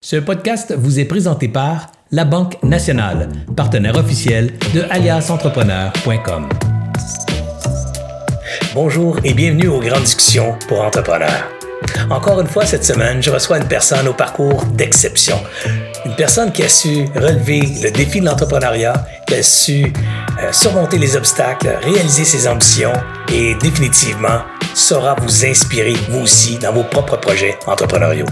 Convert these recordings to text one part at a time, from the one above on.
Ce podcast vous est présenté par La Banque Nationale, partenaire officiel de aliasentrepreneur.com. Bonjour et bienvenue aux grandes discussions pour entrepreneurs. Encore une fois cette semaine, je reçois une personne au parcours d'exception. Une personne qui a su relever le défi de l'entrepreneuriat, qui a su euh, surmonter les obstacles, réaliser ses ambitions et définitivement saura vous inspirer vous aussi dans vos propres projets entrepreneuriaux.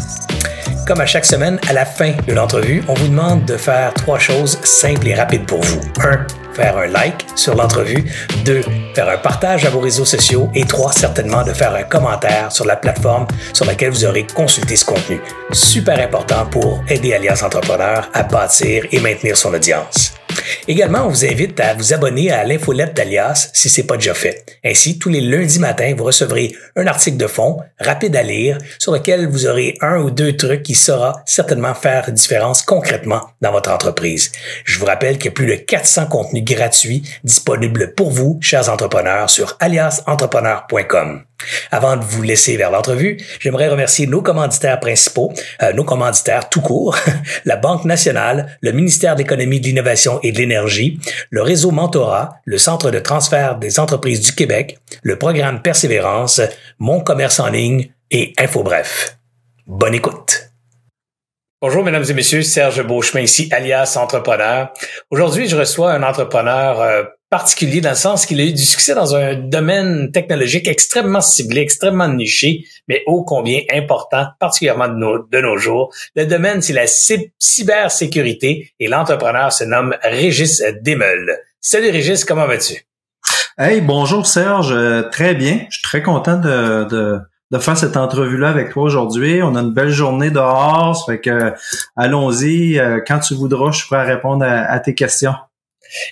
Comme à chaque semaine, à la fin de l'entrevue, on vous demande de faire trois choses simples et rapides pour vous. 1. Faire un like sur l'entrevue. 2. Faire un partage à vos réseaux sociaux. Et 3. Certainement de faire un commentaire sur la plateforme sur laquelle vous aurez consulté ce contenu. Super important pour aider Alliance Entrepreneur à bâtir et maintenir son audience. Également, on vous invite à vous abonner à l'infolette d'Alias si ce n'est pas déjà fait. Ainsi, tous les lundis matins, vous recevrez un article de fond rapide à lire sur lequel vous aurez un ou deux trucs qui saura certainement faire différence concrètement dans votre entreprise. Je vous rappelle qu'il y a plus de 400 contenus gratuits disponibles pour vous, chers entrepreneurs, sur aliasentrepreneur.com. Avant de vous laisser vers l'entrevue, j'aimerais remercier nos commanditaires principaux, euh, nos commanditaires tout court, la Banque nationale, le ministère de l'Économie, de l'Innovation et de l'Énergie, le réseau Mentora, le Centre de transfert des entreprises du Québec, le programme Persévérance, Mon commerce en ligne et InfoBref. Bonne écoute. Bonjour, mesdames et messieurs, Serge Beauchemin ici, alias entrepreneur. Aujourd'hui, je reçois un entrepreneur euh, particulier dans le sens qu'il a eu du succès dans un domaine technologique extrêmement ciblé, extrêmement niché, mais ô combien important, particulièrement de nos, de nos jours. Le domaine, c'est la cybersécurité et l'entrepreneur se nomme Régis Demeul. Salut Régis, comment vas-tu? Hey, bonjour Serge, euh, très bien. Je suis très content de, de, de faire cette entrevue-là avec toi aujourd'hui. On a une belle journée dehors, ça fait que allons-y. Euh, quand tu voudras, je suis prêt à répondre à tes questions.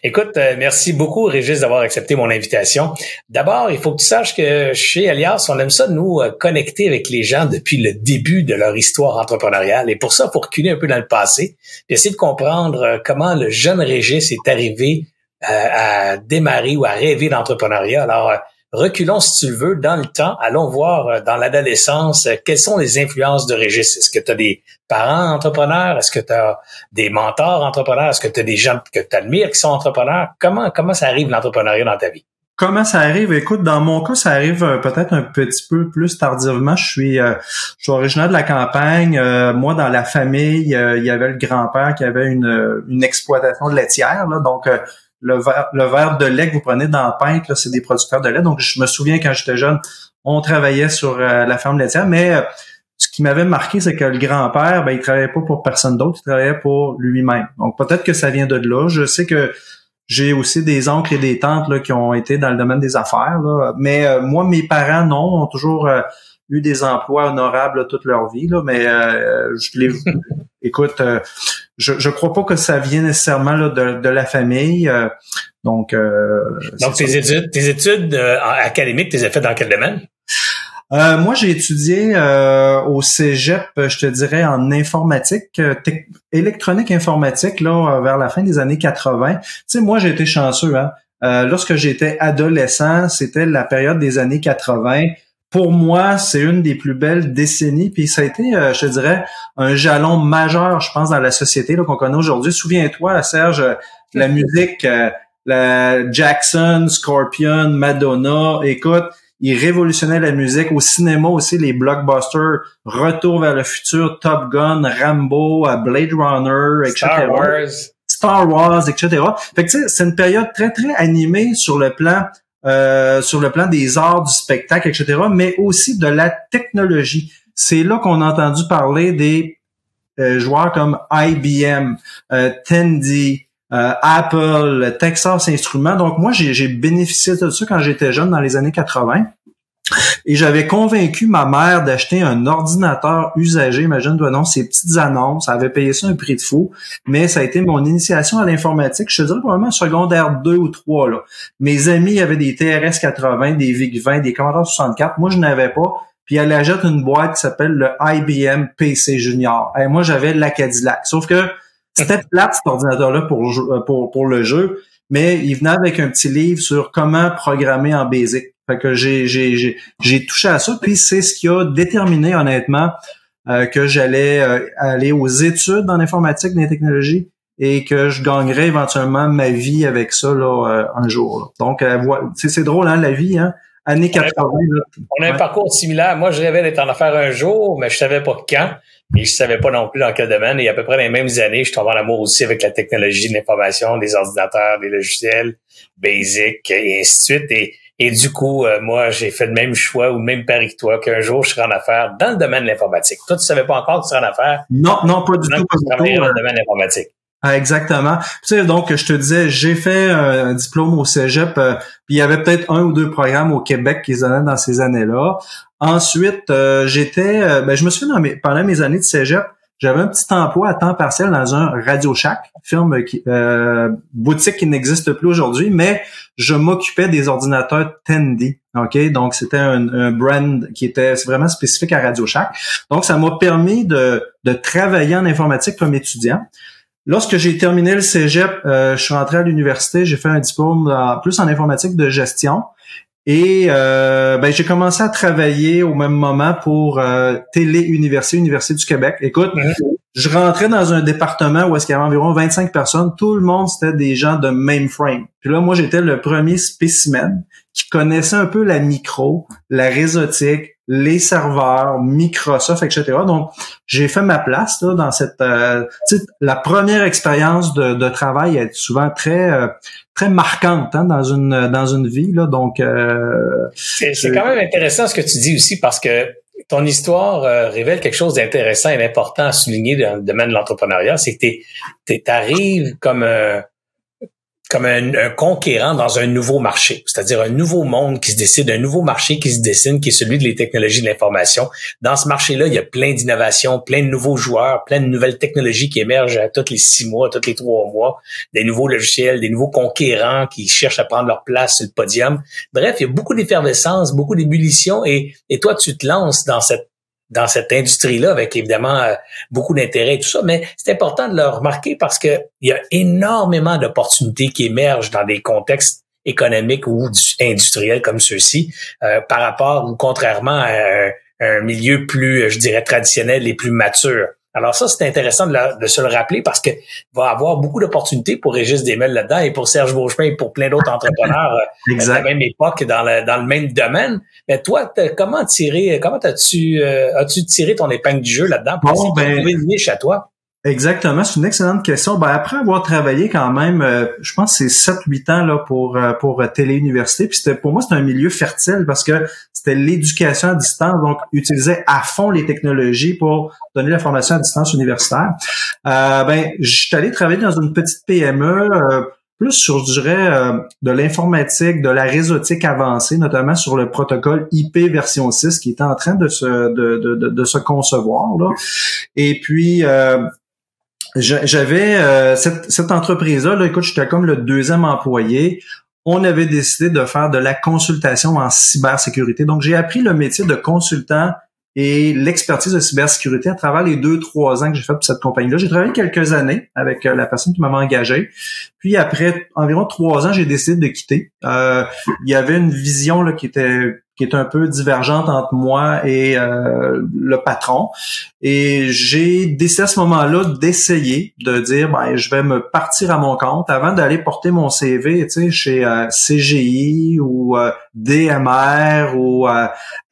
Écoute, euh, merci beaucoup, Régis, d'avoir accepté mon invitation. D'abord, il faut que tu saches que chez Alias, on aime ça nous euh, connecter avec les gens depuis le début de leur histoire entrepreneuriale. Et pour ça, pour reculer un peu dans le passé, puis essayer de comprendre euh, comment le jeune Régis est arrivé à démarrer ou à rêver d'entrepreneuriat. Alors, reculons, si tu le veux, dans le temps. Allons voir euh, dans l'adolescence euh, quelles sont les influences de Régis. Est-ce que tu as des parents entrepreneurs? Est-ce que tu as des mentors entrepreneurs? Est-ce que tu as des gens que tu admires qui sont entrepreneurs? Comment, comment ça arrive l'entrepreneuriat dans ta vie? Comment ça arrive? Écoute, dans mon cas, ça arrive euh, peut-être un petit peu plus tardivement. Je suis, je suis originaire de la campagne. moi, dans la famille, il y avait le grand-père qui avait une, une exploitation de laitière. Là, donc, le verre, le verre de lait que vous prenez dans la pinte, c'est des producteurs de lait. Donc, je me souviens quand j'étais jeune, on travaillait sur euh, la ferme laitière, mais euh, ce qui m'avait marqué, c'est que le grand-père, ben, il travaillait pas pour personne d'autre, il travaillait pour lui-même. Donc, peut-être que ça vient de là. Je sais que j'ai aussi des oncles et des tantes là, qui ont été dans le domaine des affaires. Là. Mais euh, moi, mes parents, non, ont toujours eu des emplois honorables toute leur vie. Là, mais je les écoute, je je crois pas que ça vient nécessairement là, de, de la famille. Euh, donc, euh, donc tes études, tes études euh, académiques, tu les as faites dans quel domaine? Euh, moi, j'ai étudié au Cégep, je te dirais, en informatique, électronique informatique, là, vers la fin des années 80. Tu sais, moi, j'ai été chanceux, hein. lorsque j'étais adolescent, c'était la période des années 80 pour moi, c'est une des plus belles décennies. Puis ça a été, euh, je te dirais, un jalon majeur, je pense, dans la société qu'on connaît aujourd'hui. Souviens-toi, Serge, euh, la musique, euh, la Jackson, Scorpion, Madonna, écoute, il révolutionnait la musique. Au cinéma aussi, les blockbusters, Retour vers le futur, Top Gun, Rambo, Blade Runner, etc. Star Wars. Star Wars, etc. Fait que tu sais, c'est une période très, très animée sur le plan euh, sur le plan des arts, du spectacle, etc., mais aussi de la technologie. C'est là qu'on a entendu parler des euh, joueurs comme IBM, euh, Tandy, euh, Apple, Texas Instruments. Donc moi, j'ai bénéficié de ça quand j'étais jeune dans les années 80. Et j'avais convaincu ma mère d'acheter un ordinateur usagé, imagine-toi non, ces petites annonces, elle avait payé ça un prix de fou, mais ça a été mon initiation à l'informatique, je te dirais probablement secondaire 2 ou 3. Là. Mes amis avaient des TRS 80, des VIC-20, des Commodore 64, moi je n'avais pas, puis elle achète une boîte qui s'appelle le IBM PC Junior. Et moi j'avais la Cadillac, sauf que c'était plate cet ordinateur-là pour, pour, pour le jeu, mais il venait avec un petit livre sur comment programmer en BASIC. Fait que j'ai, j'ai, j'ai, touché à ça, puis c'est ce qui a déterminé honnêtement que j'allais aller aux études en informatique, dans les technologies et que je gagnerais éventuellement ma vie avec ça là, un jour. Donc, c'est drôle, hein, la vie, hein? Années 80. On a un, parcours similaire. Moi, je rêvais d'être en affaires un jour, mais je savais pas quand. Et je savais pas non plus dans quel domaine. Et à peu près dans les mêmes années, je tombe en amour aussi avec la technologie de l'information, des ordinateurs, des logiciels, basic et ainsi de suite. Et, et du coup, euh, moi, j'ai fait le même choix ou le même pari que toi, qu'un jour, je serai en affaires dans le domaine de l'informatique. Toi, tu savais pas encore que tu serais en affaires? Non, non, pas du tout. Pas dans le domaine de l'informatique. Ah, exactement. Tu sais, donc, je te disais, j'ai fait un diplôme au cégep, euh, puis il y avait peut-être un ou deux programmes au Québec qui se donnaient dans ces années-là. Ensuite, euh, j'étais, euh, ben, je me souviens, pendant mes années de cégep, j'avais un petit emploi à temps partiel dans un Radio Shack, firme qui, boutique qui n'existe plus aujourd'hui, mais je m'occupais des ordinateurs Tandy. OK? Donc, c'était un, un, brand qui était vraiment spécifique à Radio Shack. Donc, ça m'a permis de, de travailler en informatique comme étudiant. Lorsque j'ai terminé le cégep, euh, je suis rentré à l'université, j'ai fait un diplôme plus en informatique de gestion. Et euh, ben, j'ai commencé à travailler au même moment pour euh, Télé Université, Université du Québec. Écoute, je rentrais dans un département où est-ce qu'il y avait environ 25 personnes. Tout le monde, c'était des gens de mainframe. Puis là, moi, j'étais le premier spécimen qui connaissait un peu la micro, la réseautique, les serveurs, Microsoft, etc. Donc, j'ai fait ma place là, dans cette... Euh, la première expérience de, de, travail est souvent très euh, très marquante hein, dans une dans une vie. Là, donc, euh, c'est quand même intéressant ce que tu dis aussi parce que ton histoire révèle quelque chose d'intéressant et d'important à souligner dans le domaine de l'entrepreneuriat, c'est que tu arrives comme comme un, conquérant dans un nouveau marché, c'est-à-dire un nouveau monde qui se décide, un nouveau marché qui se dessine, qui est celui des technologies de l'information. Dans ce marché-là, il y a plein d'innovations, plein de nouveaux joueurs, plein de nouvelles technologies qui émergent à tous les six mois, tous les trois mois, des nouveaux logiciels, des nouveaux conquérants qui cherchent à prendre leur place sur le podium. Bref, il y a beaucoup d'effervescence, beaucoup d'ébullition et, et toi, tu te lances dans cette dans cette industrie-là, avec évidemment euh, beaucoup d'intérêt et tout ça, mais c'est important de le remarquer parce que il y a énormément d'opportunités qui émergent dans des contextes économiques ou industriels comme ceux-ci, euh, par rapport ou contrairement à un, milieu plus, je dirais, traditionnel et plus mature. Alors ça, c'est intéressant de, se le rappeler parce que va avoir beaucoup d'opportunités pour Régis Desmelles là-dedans et pour Serge Beauchemin et pour plein d'autres entrepreneurs euh, à la même époque dans le, dans le même domaine. Mais toi, comment tirer, comment as-tu euh, as-tu tiré ton épingle du jeu là-dedans pour bon, ben, trouver une niche à toi? Exactement, c'est une excellente question. Ben, après avoir travaillé quand même, euh, je pense c'est 7-8 ans là, pour, euh, pour Télé-Université, puis c'était, pour moi, c'était un milieu fertile parce que c'était l'éducation à distance, donc utiliser à fond les technologies pour donner la formation à distance universitaire. Euh, ben, je suis allé travailler dans une petite PME, euh, plus sur, je dirais, de l'informatique, de la réseautique avancée, notamment sur le protocole IP version 6 qui était en train de se, de, de, de, se concevoir. Là. Et puis, j'avais euh, cette, cette entreprise-là, là, écoute, j'étais comme le deuxième employé. On avait décidé de faire de la consultation en cybersécurité. Donc, j'ai appris le métier de consultant et l'expertise de cybersécurité à travers les deux, trois ans que j'ai fait pour cette compagnie-là. J'ai travaillé quelques années avec euh, la personne qui m'avait engagé. Puis après environ trois ans, j'ai décidé de quitter. Euh, il y avait une vision là, qui était qui est un peu divergente entre moi et euh, le patron. Et j'ai décidé à ce moment-là d'essayer de dire, ben, je vais me partir à mon compte avant d'aller porter mon CV, tu sais, chez euh, CGI ou euh, DMR ou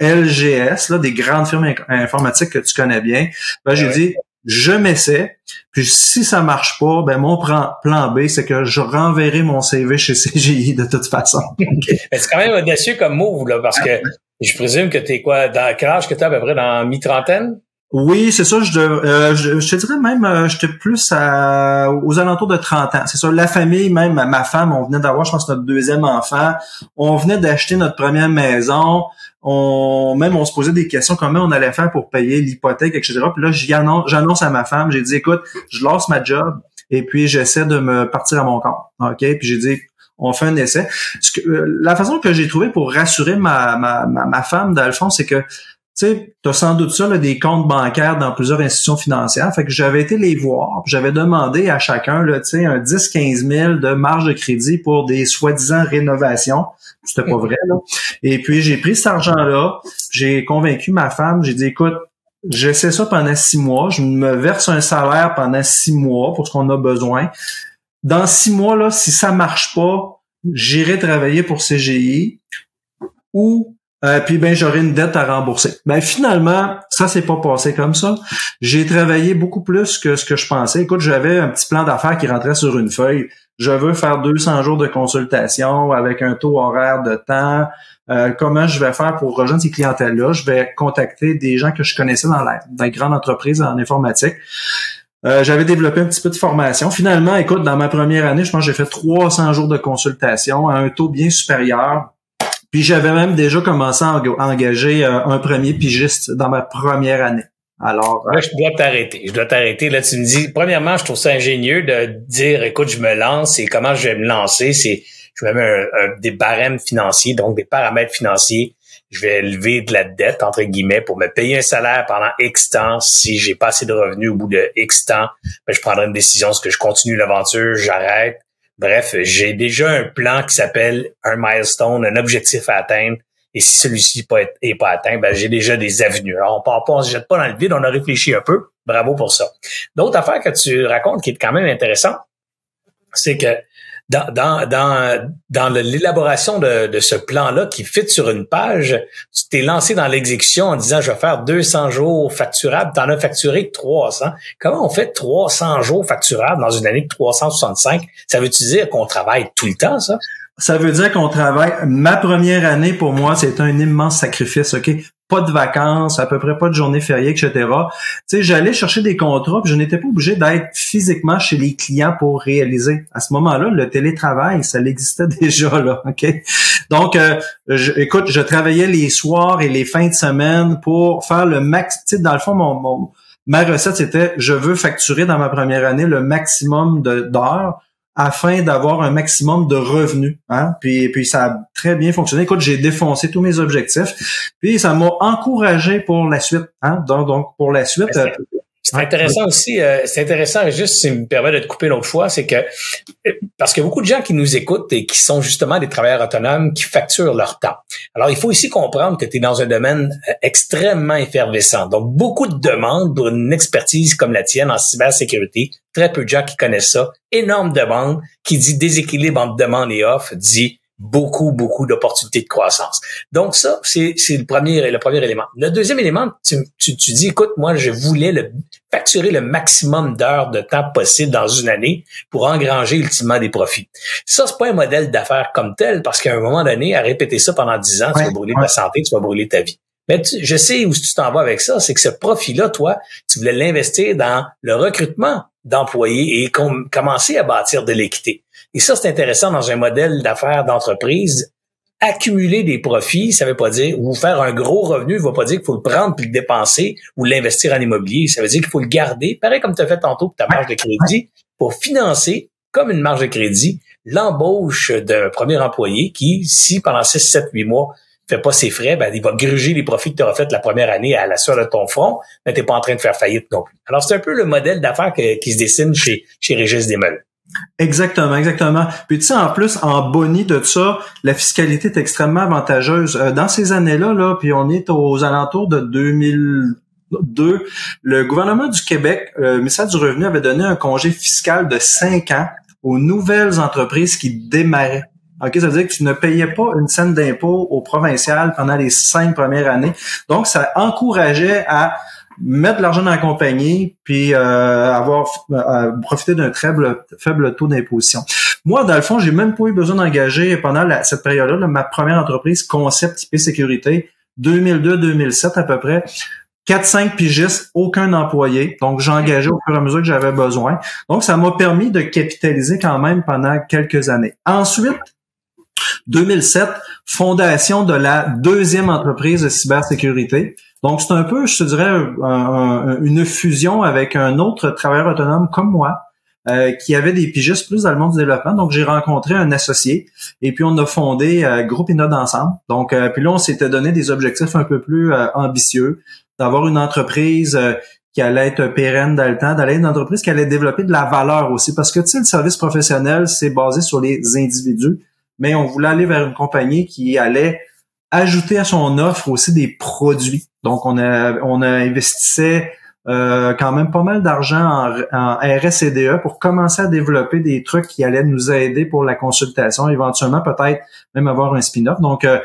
LGS, là, des grandes firmes informatiques que tu connais bien. Ben, j'ai dit, je m'essaie, puis si ça marche pas, ben mon plan, B, c'est que je renverrai mon CV chez CGI de toute façon. c'est quand même audacieux comme move, là, parce que je présume que tu es quoi, dans quel âge que tu à peu près dans mi-trentaine? Oui, c'est ça. Je, euh, je, te dirais même, euh, j'étais plus à, aux alentours de 30 ans. C'est ça. La famille, même ma femme, on venait d'avoir, je pense, notre deuxième enfant. On venait d'acheter notre première maison. On, même, on se posait des questions comment on allait faire pour payer l'hypothèque, etc. Puis là, j'annonce à ma femme, j'ai dit, écoute, je lance ma job et puis j'essaie de me partir à mon compte. OK? Puis j'ai dit, on fait un essai. Euh, la façon que j'ai trouvé pour rassurer ma, ma, ma, ma femme, d'Alphonse, c'est que tu sais, as sans doute ça, là, des comptes bancaires dans plusieurs institutions financières. Fait que j'avais été les voir, j'avais demandé à chacun, là, tu un 10-15 000 de marge de crédit pour des soi-disant rénovations. C'était pas vrai, là. Et puis, j'ai pris cet argent-là, j'ai convaincu ma femme, j'ai dit, écoute, j'essaie ça pendant six mois. Je me verse un salaire pendant six mois pour ce qu'on a besoin. Dans six mois, là, si ça marche pas, j'irai travailler pour CGI ou euh, puis ben j'aurai une dette à rembourser. Ben finalement, ça s'est pas passé comme ça. J'ai travaillé beaucoup plus que ce que je pensais. Écoute, j'avais un petit plan d'affaires qui rentrait sur une feuille. Je veux faire 200 jours de consultation avec un taux horaire de temps. Euh, comment je vais faire pour rejoindre ces clientèles-là? Je vais contacter des gens que je connaissais dans la dans les grandes entreprises en informatique. Euh, j'avais développé un petit peu de formation. Finalement, écoute, dans ma première année, je pense que j'ai fait 300 jours de consultation à un taux bien supérieur puis j'avais même déjà commencé à engager euh, un premier pigiste dans ma première année. Alors, euh, je dois t'arrêter. Je dois t'arrêter. Là, tu me dis, premièrement, je trouve ça ingénieux de dire, écoute, je me lance et comment je vais me lancer, c'est, je vais mettre des barèmes financiers, donc des paramètres financiers. Je vais lever de la dette, entre guillemets, pour me payer un salaire pendant X temps. Si j'ai pas assez de revenus au bout de X temps, ben, je prendrai une décision. Est-ce que je continue l'aventure, j'arrête? Bref, j'ai déjà un plan qui s'appelle un milestone, un objectif à atteindre. Et si celui-ci n'est pas atteint, ben j'ai déjà des avenues. Alors, on part pas, on se jette pas dans le vide, on a réfléchi un peu. Bravo pour ça. D'autres affaires que tu racontes qui est quand même intéressant, c'est que dans, dans, dans, dans l'élaboration de, de, ce plan-là qui fit sur une page, tu t'es lancé dans l'exécution en disant, je vais faire 200 jours facturables. Tu en as facturé 300. Comment on fait 300 jours facturables dans une année de 365? Ça veut-tu dire qu'on travaille tout le temps, ça? Ça veut dire qu'on travaille. Ma première année, pour moi, c'est un immense sacrifice, OK? Pas de vacances, à peu près pas de journée fériée, etc. Tu j'allais chercher des contrats, puis je n'étais pas obligé d'être physiquement chez les clients pour réaliser. À ce moment-là, le télétravail, ça existait déjà, là, OK? Donc, euh, écoute, je travaillais les soirs et les fins de semaine pour faire le max. Tu dans le fond, mon, ma recette, c'était je veux facturer dans ma première année le maximum d'heures afin d'avoir un maximum de revenus. Hein? Puis, puis ça a très bien fonctionné. Écoute, j'ai défoncé tous mes objectifs. Puis ça m'a encouragé pour la suite. Hein? Donc, donc, pour la suite. Euh, c'est intéressant aussi, euh, c'est intéressant, juste si me permet de te couper l'autre fois, c'est que euh, parce qu'il y a beaucoup de gens qui nous écoutent et qui sont justement des travailleurs autonomes qui facturent leur temps. Alors, il faut ici comprendre que tu es dans un domaine euh, extrêmement effervescent. Donc, beaucoup de demandes pour une expertise comme la tienne en cybersécurité. Très peu de gens qui connaissent ça. Énorme demande qui dit déséquilibre entre demande et offre, dit beaucoup, beaucoup d'opportunités de croissance. Donc ça, c'est, le premier le premier élément. Le deuxième élément, tu, tu, tu dis, écoute, moi, je voulais le, facturer le maximum d'heures de temps possible dans une année pour engranger ultimement des profits. Ça, c'est pas un modèle d'affaires comme tel, parce qu'à un moment donné, à répéter ça pendant dix ans, tu vas brûler ta santé, tu vas brûler ta vie. Mais je sais où tu t'en vas avec ça, c'est que ce profit-là, toi, tu voulais l'investir dans le recrutement d'employés et commencer à bâtir de l'équité. Et ça, c'est intéressant dans un modèle d'affaires d'entreprise. Accumuler des profits, ça veut pas dire, ou faire un gros revenu, ne veut pas dire qu'il faut le prendre puis le dépenser ou l'investir en immobilier. Ça veut dire qu'il faut le garder, pareil comme tu as fait tantôt pour ta marge de crédit, pour financer, comme une marge de crédit, l'embauche d'un premier employé qui, si pendant 6, 7, 8 mois, fait pas ses frais, ben, il va gruger les profits que tu auras fait la première année à la sueur de ton front, mais t'es pas en train de faire faillite non plus. Alors, c'est un peu le modèle d'affaires qui se dessine chez, chez Régis Desmeules. Exactement, exactement. Puis tu sais, en plus, en boni de ça, la fiscalité est extrêmement avantageuse. Euh, dans ces années-là, là, puis on est aux alentours de 2002, le gouvernement du Québec, euh, le ministère du Revenu avait donné un congé fiscal de cinq ans aux nouvelles entreprises qui démarraient. OK, ça veut dire que tu ne payais pas une scène d'impôt au provincial pendant les cinq premières années. Donc, ça encourageait à mettre de l'argent dans la compagnie puis euh, avoir euh, profiter d'un très faible, taux d'imposition. Moi, dans le fond, j'ai même pas eu besoin d'engager pendant cette période-là ma première entreprise, Concept IP Sécurité, 2002-2007 à peu près. 4-5 pigistes, aucun employé. Donc, j'engageais au fur et à mesure que j'avais besoin. Donc, ça m'a permis de capitaliser quand même pendant quelques années. Ensuite, 2007, fondation de la deuxième entreprise de cybersécurité. Donc, c'est un peu, je te dirais, une fusion avec un autre travailleur autonome comme moi, euh, qui avait des pigistes plus dans le monde du développement. Donc, j'ai rencontré un associé et puis on a fondé euh, Groupe Inode ensemble. Donc, euh, puis là, on s'était donné des objectifs un peu plus ambitieux, d'avoir une entreprise qui allait être pérenne dans le temps, d'aller une entreprise qui allait développer de la valeur aussi. Parce que, tu sais, le service professionnel, c'est basé sur les individus, mais on voulait aller vers une compagnie qui allait ajouté à son offre aussi des produits. Donc, on a, on a investissait euh, quand même pas mal d'argent en, en RSCDE pour commencer à développer des trucs qui allaient nous aider pour la consultation, éventuellement peut-être même avoir un spin-off. Donc, euh,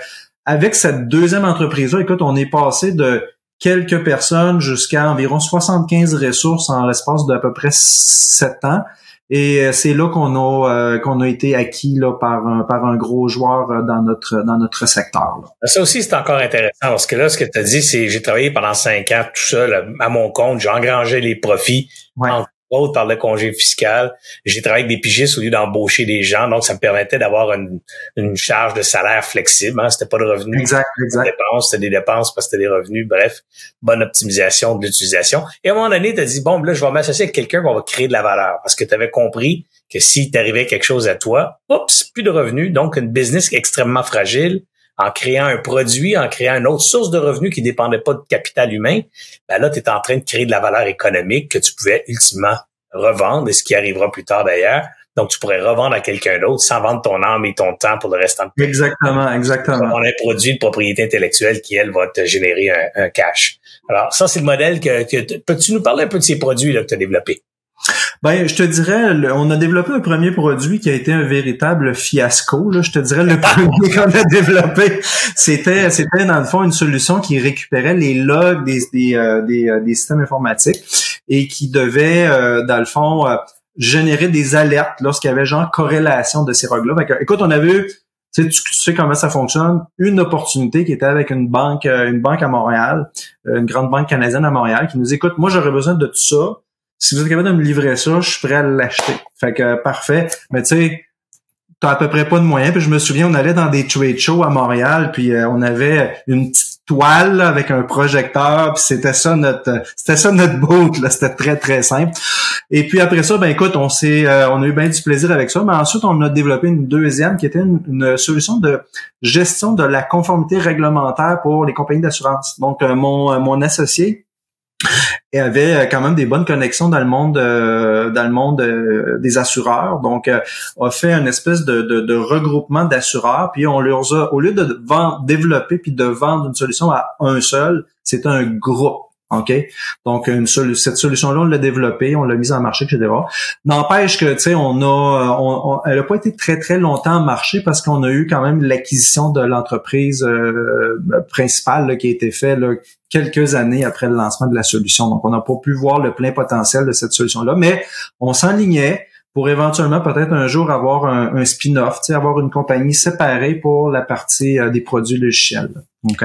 avec cette deuxième entreprise-là, écoute, on est passé de quelques personnes jusqu'à environ 75 ressources en l'espace d'à peu près sept ans. Et euh, c'est là qu'on a euh, qu'on a été acquis là par un par un gros joueur euh, dans notre dans notre secteur. Ça aussi c'est encore intéressant parce que là ce que tu as dit c'est j'ai travaillé pendant cinq ans tout seul à mon compte, j'ai engrangé les profits autre par le congé fiscal. J'ai travaillé avec des pigistes au lieu d'embaucher des gens, donc ça me permettait d'avoir une, une charge de salaire flexible. Hein. C'était pas de revenus, exact, exact. Des dépenses, c'était des dépenses parce que c'était des revenus. Bref, bonne optimisation de l'utilisation. Et à un moment donné, tu as dit bon, là, je vais m'associer avec quelqu'un qui va créer de la valeur parce que tu avais compris que si t'arrivait quelque chose à toi, oups, plus de revenus, donc une business extrêmement fragile en créant un produit, en créant une autre source de revenus qui dépendait pas de capital humain, ben là, tu es en train de créer de la valeur économique que tu pouvais ultimement revendre, et ce qui arrivera plus tard d'ailleurs. Donc, tu pourrais revendre à quelqu'un d'autre sans vendre ton âme et ton temps pour le restant de Exactement, exactement. On a un produit de propriété intellectuelle qui, elle, va te générer un, cash. Alors, ça, c'est le modèle que, que peux-tu nous parler un peu de ces produits là, que tu as développés? Ben, je te dirais, on a développé un premier produit qui a été un véritable fiasco. Là. Je te dirais, le premier qu'on a développé, c'était, c'était dans le fond une solution qui récupérait les logs des, des, euh, euh, des, systèmes informatiques et qui devait, euh, dans le fond, générer des alertes lorsqu'il y avait genre corrélation de ces logs-là. Écoute, on avait eu tu sais, tu sais comment ça fonctionne? Une opportunité qui était avec une banque, une banque à Montréal, une grande banque canadienne à Montréal, qui nous écoute, moi j'aurais besoin de tout ça si vous êtes capable de me livrer ça, je suis prêt à l'acheter. Fait que parfait. Mais tu sais, t'as à peu près pas de moyens. Puis je me souviens, on allait dans des trade shows à Montréal, puis euh, on avait une petite toile avec un projecteur, puis c'était ça notre c'était ça notre boat, là. C'était très, très simple. Et puis après ça, ben écoute, on s'est euh, on a eu bien du plaisir avec ça, mais ensuite on a développé une deuxième qui était une, solution de gestion de la conformité réglementaire pour les compagnies d'assurance. Donc euh, mon, mon associé et avait euh, quand même des bonnes connexions dans le monde euh, dans le monde euh, des assureurs. Donc a fait une espèce de, de, de regroupement d'assureurs. Puis on leur a au lieu de vendre, développer puis de vendre une solution à un seul c'est un groupe OK? Donc, une cette solution-là, on l'a développée, on l'a mise en marché, etc. N'empêche que, tu sais, on a, on, elle n'a pas été très, très longtemps en marché parce qu'on a eu quand même l'acquisition de l'entreprise euh, principale qui a été faite quelques années après le lancement de la solution. Donc, on n'a pas pu voir le plein potentiel de cette solution-là, mais on s'enlignait pour éventuellement peut-être un jour avoir un, spin-off, avoir une compagnie séparée pour la partie euh, des produits logiciels.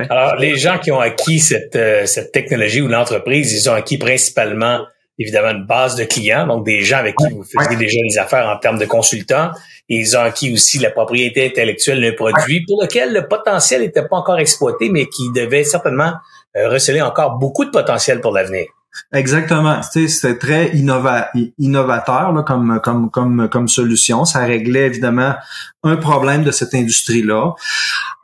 Alors, les gens qui ont acquis cette, euh, cette technologie ou l'entreprise, ils ont acquis principalement évidemment une base de clients, donc des gens avec qui vous faisiez déjà des affaires en termes de consultants. Et ils ont acquis aussi la propriété intellectuelle d'un produit pour lequel le potentiel n'était pas encore exploité, mais qui devait certainement euh, receler encore beaucoup de potentiel pour l'avenir. Exactement. C'était très innovateur là, comme, comme, comme, comme solution. Ça réglait évidemment un problème de cette industrie-là.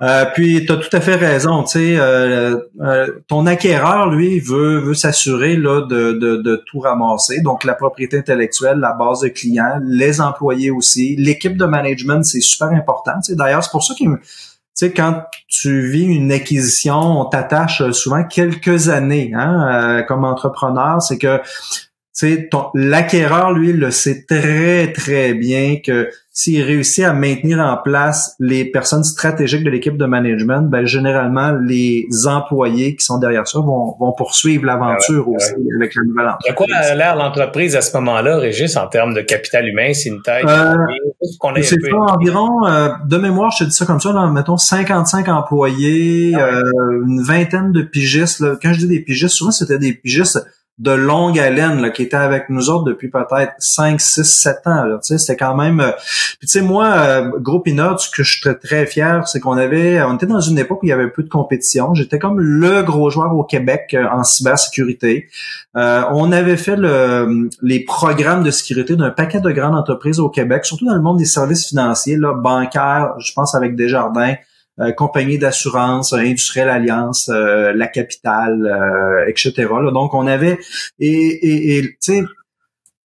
Euh, puis tu as tout à fait raison. Euh, euh, ton acquéreur, lui, veut, veut s'assurer de, de, de, tout ramasser. Donc la propriété intellectuelle, la base de clients, les employés aussi, l'équipe de management, c'est super important. D'ailleurs, c'est pour ça tu sais, quand tu vis une acquisition, on t'attache souvent quelques années hein, euh, comme entrepreneur. C'est que l'acquéreur, lui, le sait très, très bien que s'il réussit à maintenir en place les personnes stratégiques de l'équipe de management, ben, généralement, les employés qui sont derrière ça vont, vont poursuivre l'aventure ah aussi avec la nouvelle entreprise. De quoi a l'air l'entreprise à ce moment-là, Régis, en termes de capital humain? C'est une taille? Euh, C'est environ, euh, de mémoire, je te dis ça comme ça, là, mettons 55 employés, ah euh, une vingtaine de pigistes. Là. Quand je dis des pigistes, souvent c'était des pigistes de longue haleine là, qui était avec nous autres depuis peut-être 5, 6, 7 ans. Là, c'était quand même. Euh, tu sais, moi, euh, gros pinot, ce que je suis très fier, c'est qu'on avait. On était dans une époque où il y avait peu de compétition. J'étais comme le gros joueur au Québec euh, en cybersécurité. On avait fait le, les programmes de sécurité d'un paquet de grandes entreprises au Québec, surtout dans le monde des services financiers, là, bancaires, je pense avec Desjardins. Euh, compagnie d'assurance, Industrielle Alliance, euh, La Capitale, euh, etc. Donc, on avait... Et tu sais,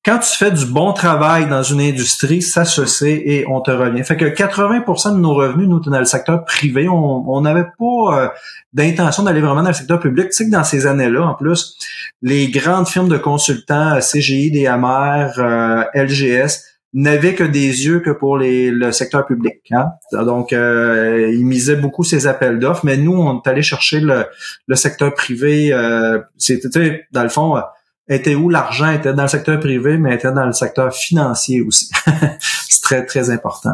quand tu fais du bon travail dans une industrie, ça se sait et on te revient. Fait que 80% de nos revenus, nous, dans le secteur privé, on n'avait pas euh, d'intention d'aller vraiment dans le secteur public. Tu sais que dans ces années-là, en plus, les grandes firmes de consultants, CGI, DMR, euh, LGS, n'avaient que des yeux que pour les, le secteur public. Hein? Donc, euh, ils misaient beaucoup ces appels d'offres, mais nous, on est allé chercher le, le secteur privé. Euh, C'était, dans le fond, était où l'argent était dans le secteur privé, mais était dans le secteur financier aussi. c'est très, très important.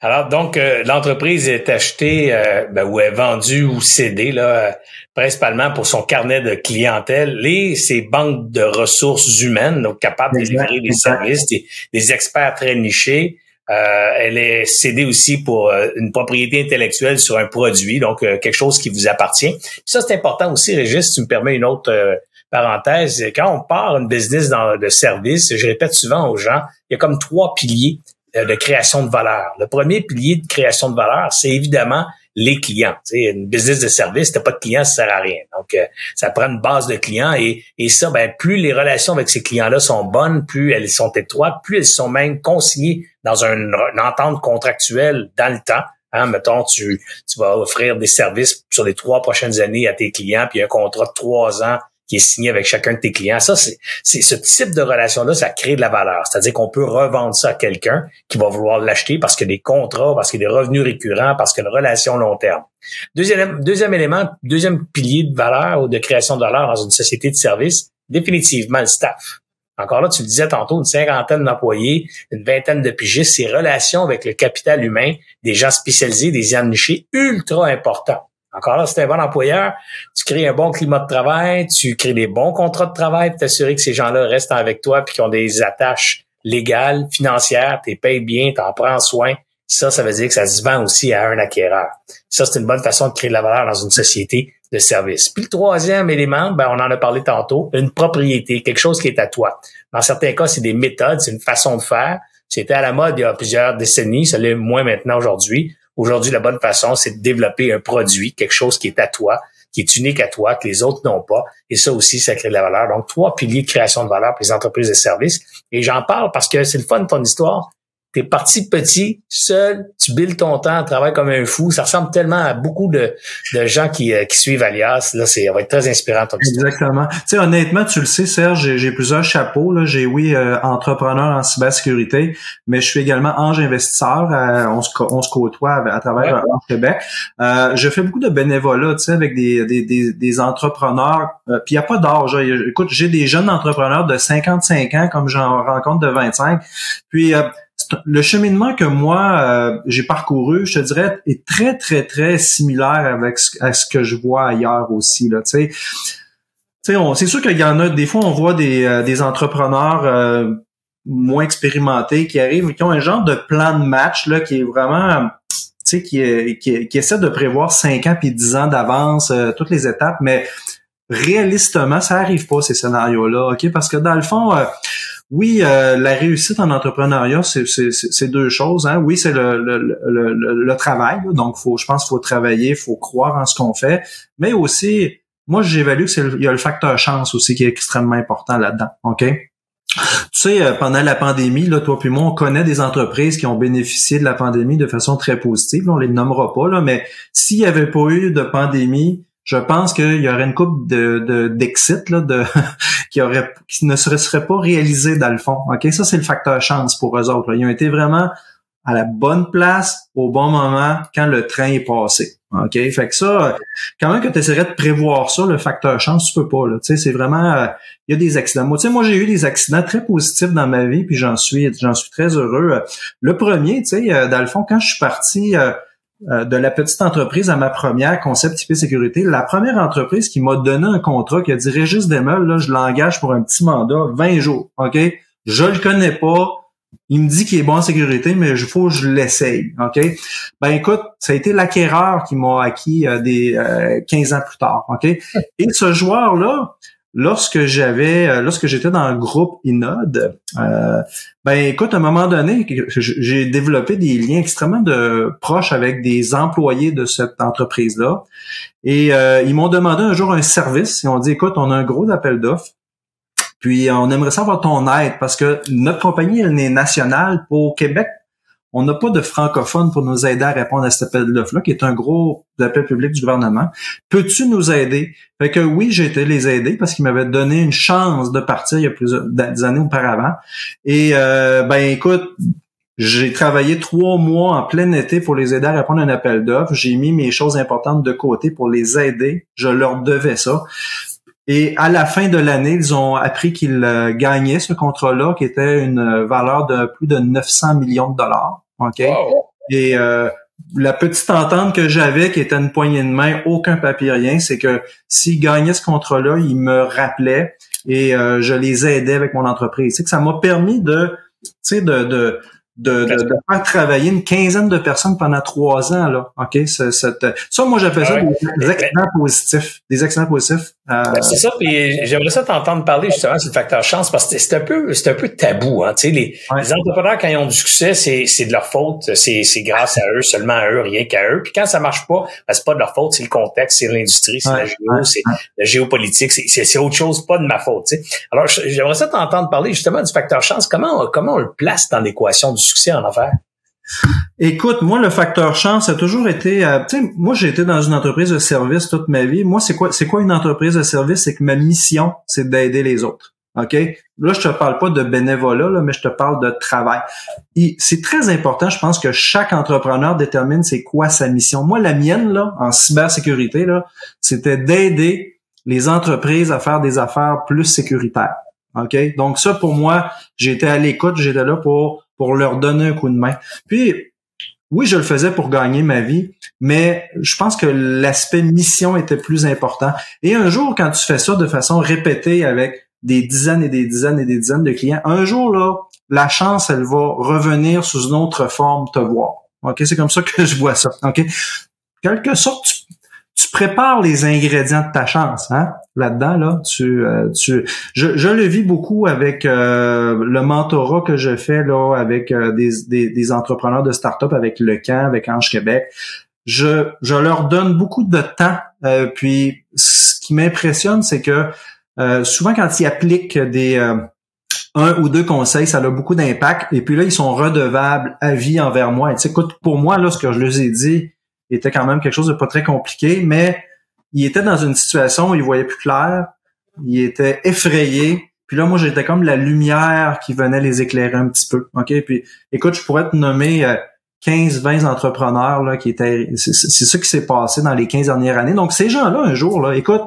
Alors, donc, euh, l'entreprise est achetée euh, ben, ou est vendue ou cédée, là, principalement pour son carnet de clientèle et ses banques de ressources humaines, donc capables de livrer des services, des, experts très nichés. Euh, elle est cédée aussi pour une propriété intellectuelle sur un produit, donc quelque chose qui vous appartient. ça, c'est important aussi, Régis, tu me permets une autre parenthèse, quand on part une business dans le service, je répète souvent aux gens, il y a comme trois piliers euh, de création de valeur. Le premier pilier de création de valeur, c'est évidemment les clients. Tu sais, une business de service, t'as pas de clients, ça sert à rien. Donc, euh, ça prend une base de clients et, et ça, ben, plus les relations avec ces clients-là sont bonnes, plus elles sont étroites, plus elles sont même consignées dans une, entente contractuelle dans le temps. Hein, mettons, tu, tu vas offrir des services sur les trois prochaines années à tes clients, puis un contrat de trois ans qui est signé avec chacun de tes clients. Ça, c'est, ce type de relation-là, ça crée de la valeur. C'est-à-dire qu'on peut revendre ça à quelqu'un qui va vouloir l'acheter parce qu'il y a des contrats, parce qu'il y a des revenus récurrents, parce qu'il y a une relation long terme. Deuxième, deuxième élément, deuxième pilier de valeur ou de création de valeur dans une société de service, définitivement le staff. Encore là, tu le disais tantôt, une cinquantaine d'employés, une vingtaine de pigistes, ces relations avec le capital humain, des gens spécialisés, des gens nichés, ultra importants. Encore là, c'est un bon employeur, tu crées un bon climat de travail, tu crées des bons contrats de travail pour t'assurer que ces gens-là restent avec toi puis qu'ils ont des attaches légales, financières, tu payes bien, tu en prends soin. Ça, ça veut dire que ça se vend aussi à un acquéreur. Ça, c'est une bonne façon de créer de la valeur dans une société de service. Puis le troisième élément, ben, on en a parlé tantôt, une propriété, quelque chose qui est à toi. Dans certains cas, c'est des méthodes, c'est une façon de faire. C'était à la mode il y a plusieurs décennies, ça l'est moins maintenant aujourd'hui. Aujourd'hui, la bonne façon, c'est de développer un produit, quelque chose qui est à toi, qui est unique à toi, que les autres n'ont pas. Et ça aussi, ça crée de la valeur. Donc, trois piliers de création de valeur pour les entreprises de services. Et j'en parle parce que c'est le fun de ton histoire t'es parti petit, seul, tu billes ton temps, travailles comme un fou. Ça ressemble tellement à beaucoup de, de gens qui, euh, qui suivent Alias. Là, c'est, ça va être très inspirant ton Exactement. Tu sais, honnêtement, tu le sais, Serge, j'ai, plusieurs chapeaux. Là. J'ai, oui, euh, entrepreneur en cybersécurité, mais je suis également ange investisseur. Euh, on, se, on se côtoie à, travers ouais. Québec. je fais beaucoup de bénévolat, tu sais, avec des, des, des, des entrepreneurs. Puis il n'y a pas d'âge. Écoute, j'ai des jeunes entrepreneurs de 55 ans, comme j'en rencontre de 25. Puis le cheminement que moi euh, j'ai parcouru, je te dirais, est très très très similaire avec ce, à ce que je vois ailleurs aussi là. Tu sais, c'est sûr qu'il y en a des fois on voit des, euh, des entrepreneurs euh, moins expérimentés qui arrivent, qui ont un genre de plan de match là qui est vraiment tu sais, qui, qui, qui, essaie de prévoir 5 ans puis 10 ans d'avance, toutes les étapes, mais réalistement, ça arrive pas ces scénarios-là, ok? Parce que dans le fond, oui, euh, la réussite en entrepreneuriat, c'est deux choses. Hein. Oui, c'est le, le, le, le, travail. Donc, faut, je pense qu'il faut travailler, il faut croire en ce qu'on fait. Mais aussi, moi, j'évalue qu'il y a le facteur chance aussi qui est extrêmement important là-dedans. OK? Tu sais, euh, pendant la pandémie, là, toi puis moi, on connaît des entreprises qui ont bénéficié de la pandémie de façon très positive. On les nommera pas, là, mais s'il n'y avait pas eu de pandémie, je pense qu'il y aurait une coupe de d'exit là, de qui aurait qui ne serait, serait pas réalisé dans le fond. Ok, ça c'est le facteur chance pour eux autres. Ils ont été vraiment à la bonne place au bon moment quand le train est passé. OK? Fait que ça, quand même que tu essaierais de prévoir ça, le facteur chance, tu peux pas. Là. Tu sais, c'est vraiment. Euh, il y a des accidents. Moi, tu sais, moi, j'ai eu des accidents très positifs dans ma vie, puis j'en suis, j'en suis très heureux. Le premier, tu sais, euh, dans le fond, quand je suis parti. Euh, euh, de la petite entreprise à ma première concept IP sécurité, la première entreprise qui m'a donné un contrat qui a dit Régis Demel, là, je l'engage pour un petit mandat, 20 jours, OK? Je le connais pas. Il me dit qu'il est bon en sécurité, mais il faut que je l'essaye. OK? Ben écoute, ça a été l'acquéreur qui m'a acquis euh, des 15 euh, ans plus tard. OK? Et ce joueur-là, lorsque j'avais, euh, lorsque j'étais dans le groupe Inode, euh, ben écoute, à un moment donné, j'ai développé des liens extrêmement proches avec des employés de cette entreprise-là. Et euh, ils m'ont demandé un jour un service. Ils ont dit, écoute, on a un gros appel d'offres. Puis on aimerait savoir ton aide parce que notre compagnie, elle est nationale. Pour Québec, on n'a pas de francophones pour nous aider à répondre à cet appel d'offre-là, qui est un gros appel public du gouvernement. Peux-tu nous aider? Fait que oui, j'ai été les aider parce qu'ils m'avaient donné une chance de partir il y a plusieurs années auparavant. Et euh, ben écoute, j'ai travaillé trois mois en plein été pour les aider à répondre à un appel d'offres. J'ai mis mes choses importantes de côté pour les aider. Je leur devais ça. Et à la fin de l'année, ils ont appris qu'ils euh, gagnaient ce contrat-là, qui était une valeur de plus de 900 millions de dollars. OK? Et euh, la petite entente que j'avais, qui était une poignée de main, aucun papier, rien, c'est que s'ils gagnaient ce contrat-là, ils me rappelaient et euh, je les aidais avec mon entreprise. C'est que ça m'a permis de, tu sais, de, de de, de, de, faire travailler une quinzaine de personnes pendant trois ans là ok? Ça, ça moi j'appelle ça des, accidents positifs des accidents positifs euh, ben, c'est ça puis j'aimerais ça t'entendre parler justement sur le facteur chance parce que c'est un peu c'est un peu tabou hein tu sais les, les, entrepreneurs quand ils ont du succès c'est c'est de leur faute c'est c'est grâce à eux seulement à eux rien qu'à eux. Puis quand ça marche pas ben, c'est pas de leur faute c'est le contexte c'est l'industrie c'est la géo c'est la géopolitique c'est c'est autre chose pas de ma faute tu sais. Alors j'aimerais ça t'entendre parler justement du facteur chance. Comment comment on le place dans l'équation du succès en affaires? Écoute, moi, le facteur chance a toujours été, euh, moi, j'ai été dans une entreprise de service toute ma vie. Moi, c'est quoi, c'est quoi une entreprise de service? C'est que ma mission, c'est d'aider les autres. OK? Là, je te parle pas de bénévolat, mais je te parle de travail. C'est très important, je pense, que chaque entrepreneur détermine c'est quoi sa mission. Moi, la mienne, là, en cybersécurité, là, c'était d'aider les entreprises à faire des affaires plus sécuritaires. OK? Donc, ça, pour moi, j'étais à l'écoute, j'étais là pour pour leur donner un coup de main. Puis, oui, je le faisais pour gagner ma vie, mais je pense que l'aspect mission était plus important. Et un jour, quand tu fais ça de façon répétée avec des dizaines et des dizaines et des dizaines de clients, un jour, là, la chance, elle va revenir sous une autre forme te voir. OK? C'est comme ça que je vois ça. OK? Quelque sorte, tu, tu prépares les ingrédients de ta chance hein? là-dedans là tu euh, tu je, je, le vis beaucoup avec euh, le mentorat que je fais là avec euh, des, des, des, entrepreneurs de start-up avec le avec Ange Québec je je leur donne beaucoup de temps puis ce qui m'impressionne c'est que souvent quand ils appliquent des un ou deux conseils, ça a beaucoup d'impact. Et puis là, ils sont redevables à vie envers moi. Tu sais, écoute, pour moi, là, ce que je leur ai dit, était quand même quelque chose de pas très compliqué, mais il était dans une situation où il voyait plus clair, il était effrayé, puis là, moi, j'étais comme la lumière qui venait les éclairer un petit peu. OK? Puis écoute, je pourrais te nommer 15, euh, 20 entrepreneurs là, qui étaient. C'est ça qui s'est passé dans les 15 dernières années. Donc, ces gens-là, un jour, là, écoute,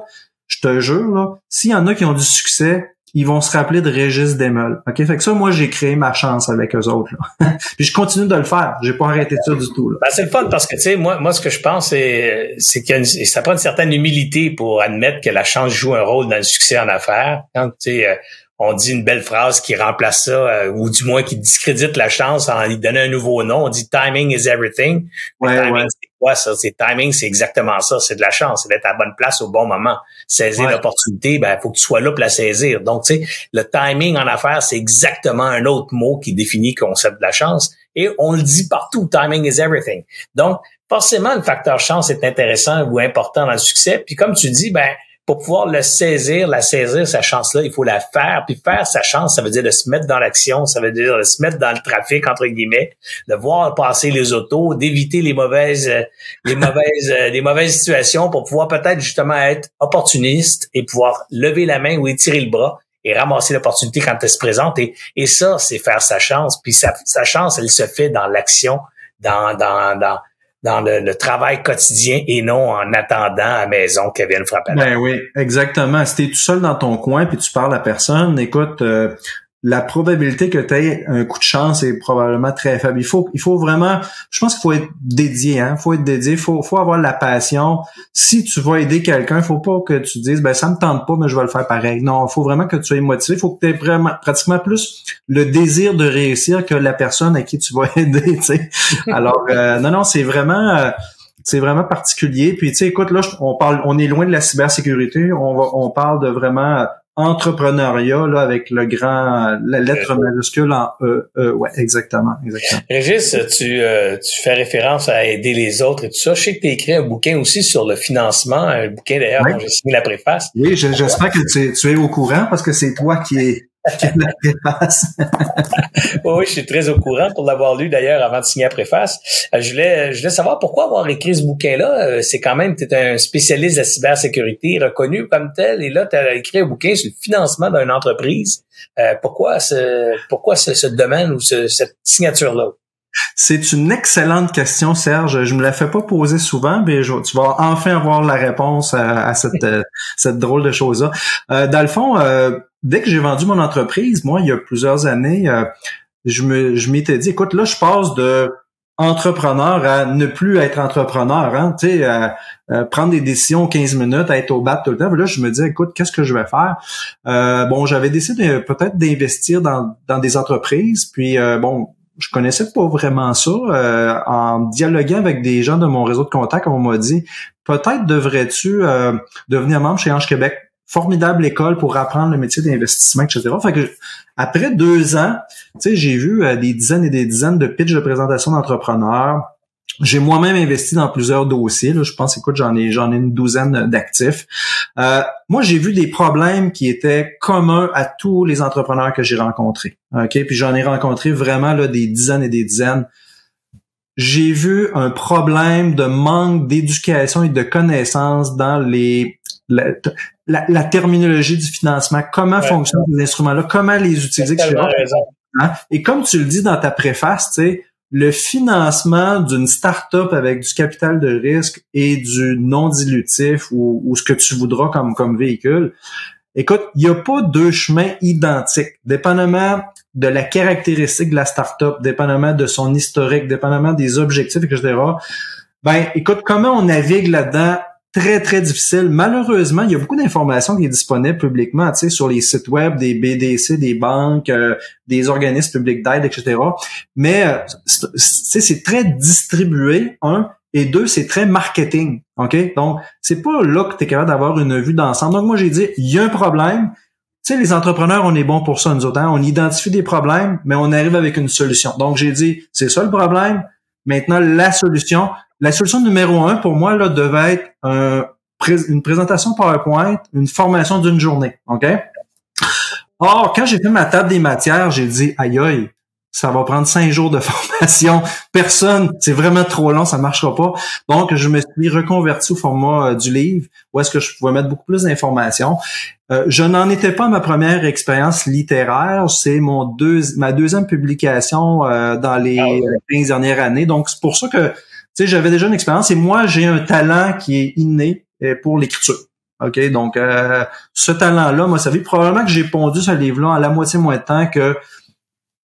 je te jure, s'il y en a qui ont du succès, ils vont se rappeler de Régis Desmeules. OK? Fait que ça, moi, j'ai créé ma chance avec eux autres. Là. Puis je continue de le faire. J'ai pas arrêté ça du tout. Là. Ben, c'est le fun parce que, tu sais, moi, moi, ce que je pense, c'est, c'est que ça prend une certaine humilité pour admettre que la chance joue un rôle dans le succès en affaires. Quand, tu sais, euh, on dit une belle phrase qui remplace ça, euh, ou du moins qui discrédite la chance en lui donnant un nouveau nom. On dit timing is everything. Ouais, timing, quoi ça? C'est timing, c'est exactement ça. C'est de la chance. C'est d'être à la bonne place au bon moment. Saisir l'opportunité, ben, faut que tu sois là pour la saisir. Donc, tu sais, le timing en affaires, c'est exactement un autre mot qui définit le concept de la chance. Et on le dit partout. Timing is everything. Donc, forcément, le facteur chance est intéressant ou important dans le succès. Puis comme tu dis, ben, pour pouvoir le saisir, la saisir, sa chance-là, il faut la faire. Puis faire sa chance, ça veut dire de se mettre dans l'action, ça veut dire de se mettre dans le trafic, entre guillemets, de voir passer les autos, d'éviter les mauvaises, euh, les mauvaises, euh, les mauvaises situations pour pouvoir peut-être justement être opportuniste et pouvoir lever la main ou étirer le bras et ramasser l'opportunité quand elle se présente. Et, ça, c'est faire sa chance. Puis sa, sa chance, elle se fait dans l'action, dans, dans, dans, dans le, travail quotidien et non en attendant à la maison qu'elle vienne frapper. Ben oui, exactement. Si tu es tout seul dans ton coin puis tu parles à personne, écoute, euh, la probabilité que tu aies un coup de chance est probablement très faible. Il faut, il faut vraiment, je pense qu'il faut être dédié, hein. Il faut être dédié, il faut, faut avoir la passion. Si tu vas aider quelqu'un, il faut pas que tu dises, ben, ça me tente pas, mais je vais le faire pareil. Non, il faut vraiment que tu sois motivé. Faut que tu aies vraiment, pratiquement plus le désir de réussir que la personne à qui tu vas aider. Alors, euh, non, non, c'est vraiment, euh, c'est vraiment particulier. Puis tu sais, écoute, là, on parle, on est loin de la cybersécurité. On on parle de vraiment entrepreneuriat là, avec le grand la lettre majuscule en E. e ouais, exactement, exactement. Régis, tu, euh, tu fais référence à aider les autres et tout ça. Je sais que tu as écrit un bouquin aussi sur le financement, un bouquin d'ailleurs dont j'ai signé la préface. Oui, j'espère que tu, tu es au courant parce que c'est toi qui es oui, je suis très au courant pour l'avoir lu d'ailleurs avant de signer la préface. Euh, je voulais, je voulais savoir pourquoi avoir écrit ce bouquin-là. Euh, c'est quand même, tu es un spécialiste de la cybersécurité reconnu comme tel, et là, tu as écrit un bouquin sur le financement d'une entreprise. Euh, pourquoi ce, pourquoi ce, domaine ou cette signature-là? C'est une excellente question, Serge. Je me la fais pas poser souvent, mais tu vas enfin avoir la réponse à, cette, cette drôle de chose-là. dans le fond, dès que j'ai vendu mon entreprise, moi, il y a plusieurs années, euh, je me, je m'étais dit, écoute, là, je passe de entrepreneur à ne plus être entrepreneur, hein, tu sais, à, prendre des décisions 15 minutes, être au bat tout le temps. Là, je me dis, écoute, qu'est-ce que je vais faire? Euh, bon, j'avais décidé peut-être d'investir dans, dans des entreprises, puis euh, bon, je connaissais pas vraiment ça. en dialoguant avec des gens de mon réseau de contacts, on m'a dit, peut-être devrais-tu devenir membre chez Ange Québec formidable école pour apprendre le métier d'investissement, etc. Fait que après deux ans, tu sais, j'ai vu euh, des dizaines et des dizaines de pitches de présentation d'entrepreneurs. J'ai moi-même investi dans plusieurs dossiers. Là. Je pense, écoute, j'en ai j'en ai une douzaine d'actifs. Euh, moi, j'ai vu des problèmes qui étaient communs à tous les entrepreneurs que j'ai rencontrés. Ok, puis j'en ai rencontré vraiment là des dizaines et des dizaines j'ai vu un problème de manque d'éducation et de connaissances dans les la, terminologie du financement, comment fonctionnent ces instruments-là, comment les utiliser, etc. Hein? Et comme tu le dis dans ta préface, tu sais, le financement d'une start-up avec du capital de risque et du non dilutif ou, ce que tu voudras comme, comme véhicule, écoute, il n'y a pas deux chemins identiques. Dépendamment de la caractéristique de la start-up, dépendamment de son historique, dépendamment des objectifs, etc. Ben, écoute, comment on navigue là-dedans très, très difficile. Malheureusement, il y a beaucoup d'informations qui est disponible publiquement, tu sais, sur les sites web des BDC, des banques, euh, des organismes publics d'aide, etc. Mais, euh, c'est très distribué, un, et deux, c'est très marketing, OK? Donc, c'est pas là que tu es capable d'avoir une vue d'ensemble. Donc, moi, j'ai dit, il y a un problème. Tu sais, les entrepreneurs, on est bon pour ça, nous autres. Hein? On identifie des problèmes, mais on arrive avec une solution. Donc, j'ai dit, c'est ça le problème. Maintenant, la solution, la solution numéro un pour moi là, devait être une présentation PowerPoint, une formation d'une journée. OK? Or, quand j'ai fait ma table des matières, j'ai dit aïe aïe, ça va prendre cinq jours de formation. Personne, c'est vraiment trop long, ça marchera pas. Donc, je me suis reconverti au format euh, du livre, où est-ce que je pouvais mettre beaucoup plus d'informations. Euh, je n'en étais pas à ma première expérience littéraire, c'est mon deux, ma deuxième publication euh, dans les 15 ah dernières années. Donc, c'est pour ça que sais, j'avais déjà une expérience et moi, j'ai un talent qui est inné euh, pour l'écriture. OK? Donc, euh, ce talent-là, moi, ça fait probablement que j'ai pondu ce livre-là à la moitié moins de temps que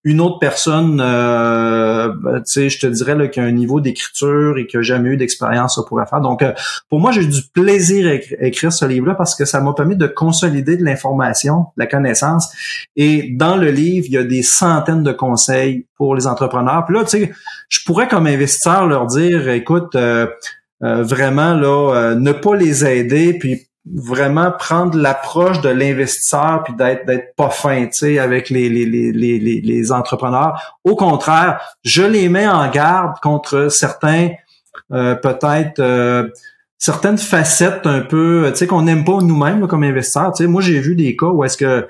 une autre personne, euh, ben, tu sais, je te dirais là, qui a un niveau d'écriture et qui a jamais eu d'expérience pourrait faire. Donc, euh, pour moi, j'ai eu du plaisir à écrire ce livre-là parce que ça m'a permis de consolider de l'information, la connaissance. Et dans le livre, il y a des centaines de conseils pour les entrepreneurs. Puis là, tu sais, je pourrais comme investisseur leur dire, écoute, euh, euh vraiment là, ne pas les aider, puis vraiment prendre l'approche de l'investisseur puis d'être d'être pas fin, tu sais, avec les, les, les, les, les entrepreneurs. Au contraire, je les mets en garde contre certains euh, peut-être euh, certaines facettes un peu, tu sais, qu'on n'aime pas nous-mêmes comme investisseurs. Tu sais, moi j'ai vu des cas où est-ce que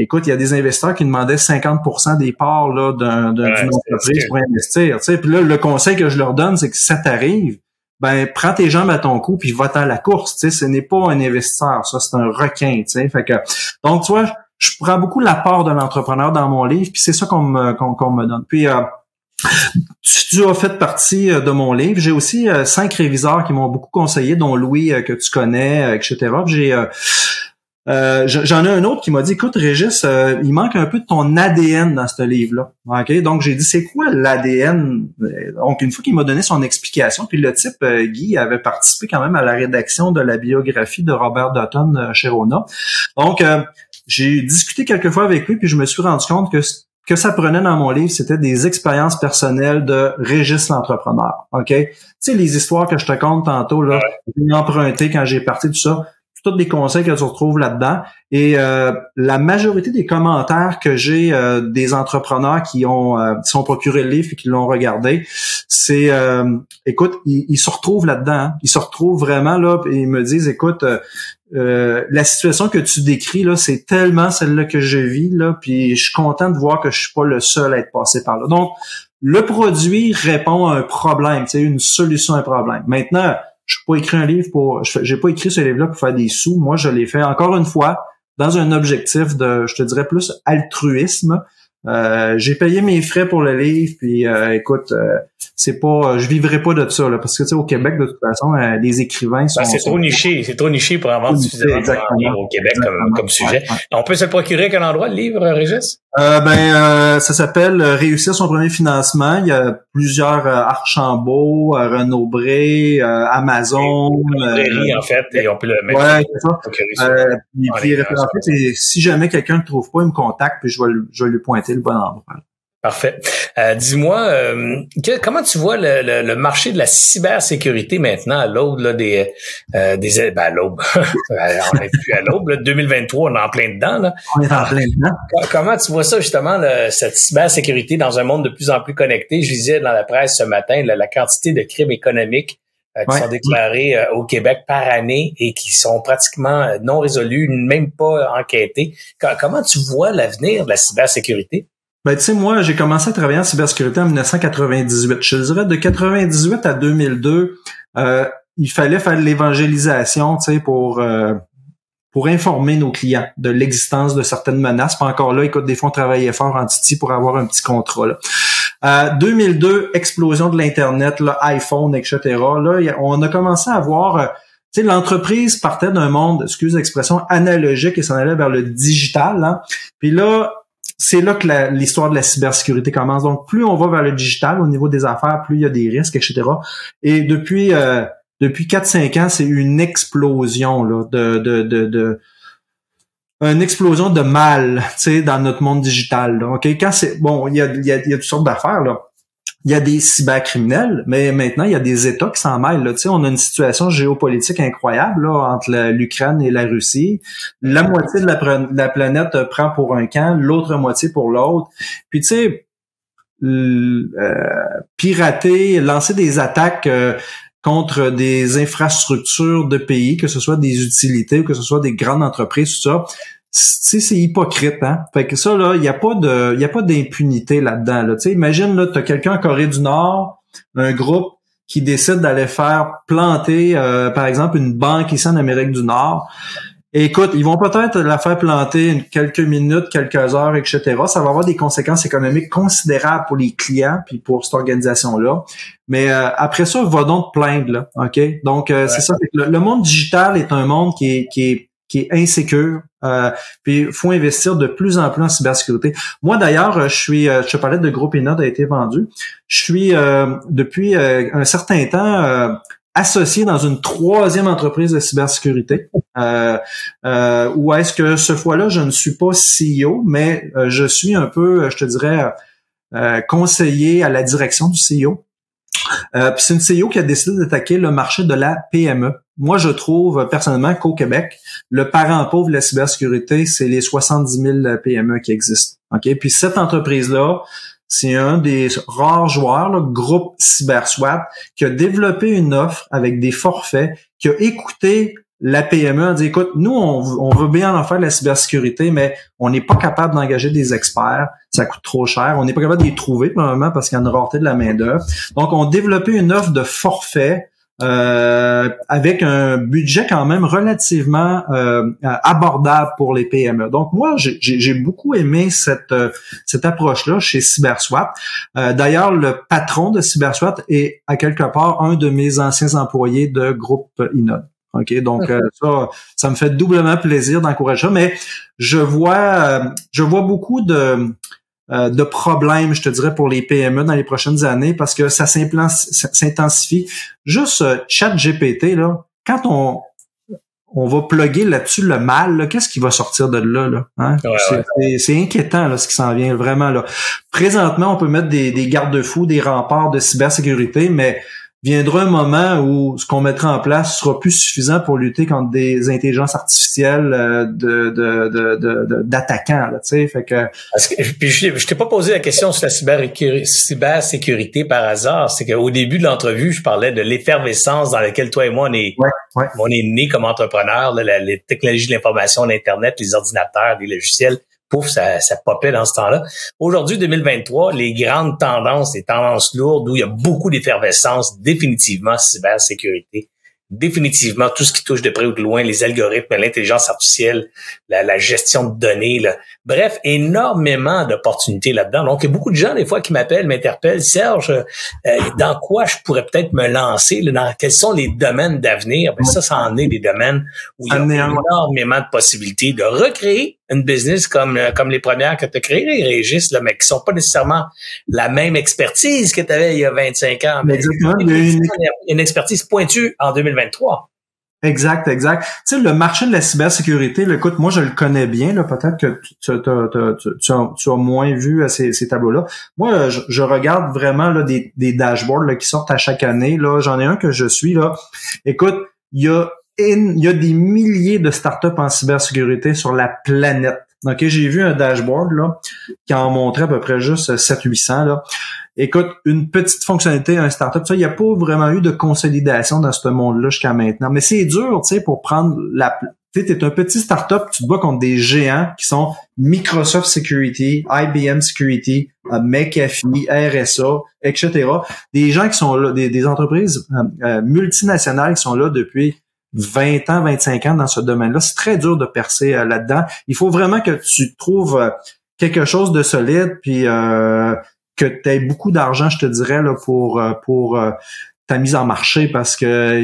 Écoute, il y a des investisseurs qui demandaient 50% des parts là, d'une entreprise pour investir. Tu sais. Puis là, le conseil que je leur donne, c'est que ça t'arrive, ben prends tes jambes à ton cou puis va à la course. Tu sais, ce n'est pas un investisseur, ça c'est un requin. Tu sais, fait que donc tu vois, je prends beaucoup l'apport de l'entrepreneur dans mon livre puis c'est ça qu'on me qu'on me donne. Puis euh, tu, as fait partie euh, de mon livre. J'ai aussi euh, cinq réviseurs qui m'ont beaucoup conseillé, dont Louis que tu connais, etc. J'ai euh, j'en ai un autre qui m'a dit, écoute, Régis, euh, il manque un peu de ton ADN dans ce livre-là. Ok, Donc, j'ai dit, c'est quoi l'ADN? Donc, une fois qu'il m'a donné son explication, puis le type, euh, Guy, avait participé quand même à la rédaction de la biographie de Robert Dutton chez Rona. Donc, j'ai discuté quelques fois avec lui, puis je me suis rendu compte que que ça prenait dans mon livre, c'était des expériences personnelles de Régis l'entrepreneur. OK? Tu sais, les histoires que je te compte tantôt, là, j'ai emprunté quand j'ai parti tout ça, tous les conseils que tu retrouves là-dedans. Et euh, la majorité des commentaires que j'ai euh, des entrepreneurs qui ont euh, sont procuré le livre et qui l'ont regardé, c'est écoute, ils, se retrouvent là-dedans. Hein. Ils se retrouvent vraiment là et ils me disent écoute, la situation que tu décris là, c'est tellement celle-là que je vis là, puis je suis content de voir que je suis pas le seul à être passé par là. Donc le produit répond à un problème, c'est une solution à un problème. Maintenant, je n'ai pas écrit un livre pour, j'ai pas écrit ce livre-là pour faire des sous. Moi, je l'ai fait encore une fois dans un objectif de, je te dirais plus altruisme. Euh, j'ai payé mes frais pour le livre, puis euh, écoute, euh, c'est pas, je vivrai pas de ça là, parce que tu sais au Québec de toute façon, les écrivains sont. Ben, c'est trop niché, c'est trop niché pour avoir suffisamment de au Québec comme, comme sujet. On peut se le procurer à quel endroit le livre, Régis? Euh, Ben, ça s'appelle Réussir son premier financement. Il y a plusieurs Archambault, Renaud Bré, Amazon. Librairie en fait, et on peut le mettre. Ouais, c'est ça. puis, puis, si jamais quelqu'un ne trouve pas, il me contacte, puis je vais, je vais lui pointer le bon endroit. Parfait. Euh, dis-moi, euh, comment tu vois le, marché de la cybersécurité maintenant à l'aube des euh, des ben, à l'aube, on n'est plus à l'aube, 2023, on est en plein dedans là. On est en plein dedans. Comment tu vois ça justement cette cybersécurité dans un monde de plus en plus connecté? Je lisais dans la presse ce matin la quantité de crimes économiques qui sont déclarés au Québec par année et qui sont pratiquement non résolus, même pas enquêtés. Comment tu vois l'avenir de la cybersécurité? Ben, tu sais, moi, j'ai commencé à travailler en cybersécurité en 1998. Je dirais de 98 à 2002, euh, il fallait faire de l'évangélisation, tu sais, pour euh, pour informer nos clients de l'existence de certaines menaces. Pas encore là, écoute, des fois, on travaillait fort en Titi pour avoir un petit contrôle. Euh, 2002, explosion de l'Internet, iPhone, etc. Là, on a commencé à voir... Euh, tu sais, l'entreprise partait d'un monde, excuse l'expression, analogique et s'en allait vers le digital. Hein. Puis là, c'est là que l'histoire de la cybersécurité commence. Donc, plus on va vers le digital au niveau des affaires, plus il y a des risques, etc. Et depuis euh, depuis 4-5 ans, c'est une explosion là, de, de, de, de une explosion de mal, tu sais, dans notre monde digital. Là, ok, quand c'est bon, il y a, y, a, y a toutes sortes d'affaires là il y a des cybercriminels, mais maintenant, il y a des États qui s'en mêlent. Là. Tu sais, on a une situation géopolitique incroyable là, entre l'Ukraine et la Russie. La moitié de la, planète prend pour un camp, l'autre moitié pour l'autre. Puis tu sais, euh, pirater, lancer des attaques euh, contre des infrastructures de pays, que ce soit des utilités ou que ce soit des grandes entreprises, tout ça, c'est hypocrite, hein. Fait que ça, là, il n'y a pas de. il y a pas d'impunité là-dedans. Là. sais, imagine là, tu as quelqu'un en Corée du Nord, un groupe qui décide d'aller faire planter, euh, par exemple, une banque ici en Amérique du Nord. écoute, ils vont peut-être la faire planter quelques minutes, quelques heures, etc. Ça va avoir des conséquences économiques considérables pour les clients puis pour cette organisation-là. Mais euh, après ça, va donc te plaindre, là, ok? Donc euh, c'est ça. Le, le, monde digital est un monde qui est, qui est qui est insécure. Euh, puis faut investir de plus en plus en cybersécurité. Moi d'ailleurs, euh, je suis, euh, je te parlais de groupe Inode a été vendu. Je suis euh, depuis un certain temps associé dans une troisième entreprise de cybersécurité. Euh, où est-ce que ce fois-là, je ne suis pas CEO, mais je suis un peu, je te dirais, conseiller à la direction du CEO. Euh, c'est une CEO qui a décidé d'attaquer le marché de la PME. Moi, je trouve personnellement qu'au Québec, le parent pauvre de la cybersécurité, c'est les 70 000 PME qui existent. Puis cette entreprise-là, c'est un des rares joueurs, le groupe CyberSwap, qui a développé une offre avec des forfaits, qui a écouté la PME a dit, écoute, nous, on, veut bien en faire de la cybersécurité, mais on n'est pas capable d'engager des experts. Ça coûte trop cher. On n'est pas capable de les trouver, probablement, parce qu'il y a une rareté de la main-d'œuvre. Donc, on a développé une offre de forfait euh, avec un budget quand même relativement euh, abordable pour les PME. Donc moi, j'ai beaucoup aimé cette euh, cette approche-là chez CyberSwap. D'ailleurs, le patron de CyberSwap est à quelque part un de mes anciens employés de groupe Inode. OK, donc euh, ça, ça me fait doublement plaisir d'encourager ça, mais je vois euh, je vois beaucoup de euh, de problèmes, je te dirais, pour les PME dans les prochaines années parce que ça s'intensifie. Juste chat GPT, là, quand on on va plugger là-dessus le mal, qu'est-ce qui va sortir de là? là hein? c'est inquiétant là, ce qui s'en vient vraiment. là. Présentement, on peut mettre des, des garde-fous, des remparts de cybersécurité, mais viendra un moment où ce qu'on mettra en place sera plus suffisant pour lutter contre des intelligences artificielles euh, de, de, d'attaquants. tu sais, fait que. puis je, je t'ai pas posé la question sur la cybersécurité par hasard. C'est qu'au début de l'entrevue, je parlais de l'effervescence dans laquelle toi et moi on est, on est nés comme entrepreneurs, les technologies de l'information, l'internet, les ordinateurs, les logiciels pouf, ça, ça popait dans ce temps-là. Aujourd'hui, 2023, les grandes tendances, les tendances lourdes où il y a beaucoup d'effervescence, définitivement cybersécurité, définitivement tout ce qui touche de près ou de loin, les algorithmes, l'intelligence artificielle, la, gestion de données. Là. Bref, énormément d'opportunités là-dedans. Donc, il y a beaucoup de gens, des fois, qui m'appellent, m'interpellent. Serge, euh, dans quoi je pourrais peut-être me lancer? dans quels sont les domaines d'avenir? Ben, ça, ça en est des domaines où il y a énormément de possibilités de recréer une business comme euh, comme les premières que tu as créées, Régis, là, mais qui sont pas nécessairement la même expertise que tu avais il y a 25 ans. Mais Exactement. Une... une expertise pointue en 2023. Exact, exact. Tu sais, le marché de la cybersécurité, là, écoute, moi, je le connais bien. Là, peut-être que tu, tu, as, moins vu euh, ces, ces tableaux-là. Moi, je, regarde vraiment là, des, des dashboards là, qui sortent à chaque année. Là, j'en ai un que je suis là. Écoute, il y a il y a des milliers de startups en cybersécurité sur la planète. OK, j'ai vu un dashboard là qui en montrait à peu près juste 700-800 là. Écoute, une petite fonctionnalité, un startup, il n'y a pas vraiment eu de consolidation dans ce monde-là jusqu'à maintenant. Mais c'est dur, tu sais, pour prendre la... Tu sais, es un petit startup, tu te bats contre des géants qui sont Microsoft Security, IBM Security, euh, McAfee, RSA, etc. Des gens qui sont là, des, entreprises euh, euh, multinationales qui sont là depuis 20 ans, 25 ans dans ce domaine-là. C'est très dur de percer euh, là-dedans. Il faut vraiment que tu trouves euh, quelque chose de solide, puis euh, que tu aies beaucoup d'argent, je te dirais, là, pour, pour ta mise en marché, parce que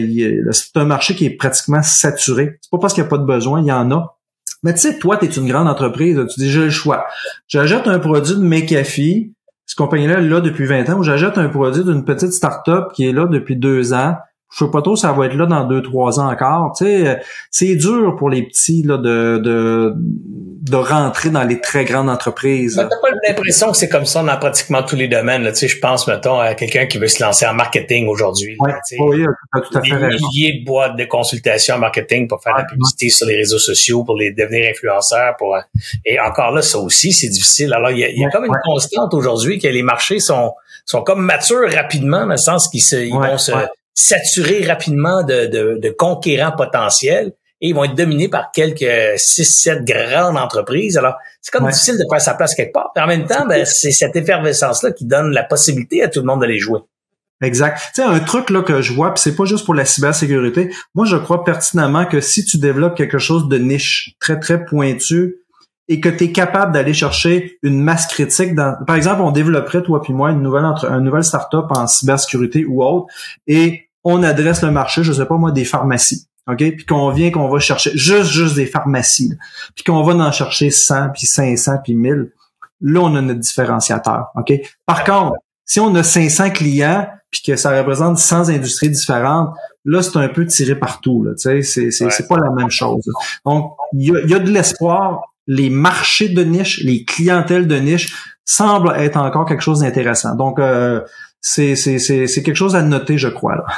c'est un marché qui est pratiquement saturé. C'est pas parce qu'il n'y a pas de besoin, il y en a. Mais tu sais, toi, tu es une grande entreprise, tu dis, j'ai le choix. J'achète un produit de McAfee, cette compagnie-là là depuis 20 ans, ou j'achète un produit d'une petite start-up qui est là depuis deux ans, je sais pas trop ça va être là dans deux trois ans encore. Tu sais, c'est dur pour les petits là de, de de rentrer dans les très grandes entreprises. T'as pas l'impression que c'est comme ça dans pratiquement tous les domaines. Là. Tu sais, je pense mettons à quelqu'un qui veut se lancer en marketing aujourd'hui. Ouais, oui, tout à fait Des milliers de boîtes de consultation en marketing pour faire la publicité sur les réseaux sociaux, pour les devenir influenceurs, pour et encore là, ça aussi c'est difficile. Alors il y a, y a comme une constante aujourd'hui que les marchés sont sont comme matures rapidement dans le sens qu'ils se, ils vont se saturer rapidement de, de, de, conquérants potentiels et ils vont être dominés par quelques six, sept grandes entreprises. Alors, c'est comme difficile de faire sa place quelque part. Mais en même temps, ben, c'est cette effervescence-là qui donne la possibilité à tout le monde de les jouer. Exact. Tu sais, un truc là que je vois, puis c'est pas juste pour la cybersécurité. Moi, je crois pertinemment que si tu développes quelque chose de niche, très très pointu, et que tu es capable d'aller chercher une masse critique dans par exemple on développerait toi puis moi une nouvelle entre une nouvelle startup en cybersécurité ou autre et on adresse le marché je sais pas moi des pharmacies OK? Puis qu'on vient qu'on va chercher juste juste des pharmacies puis qu'on va en chercher 100 puis 500 puis 1000 là on a notre différenciateur OK? Par contre si on a 500 clients puis que ça représente 100 industries différentes là c'est un peu tiré partout là tu sais? C'est c'est c'est pas la même chose. Donc il y a, y a de l'espoir. Les marchés de niche, les clientèles de niche semblent être encore quelque chose d'intéressant. Donc, euh, c'est, c'est, c'est, quelque chose à noter, je crois. Là.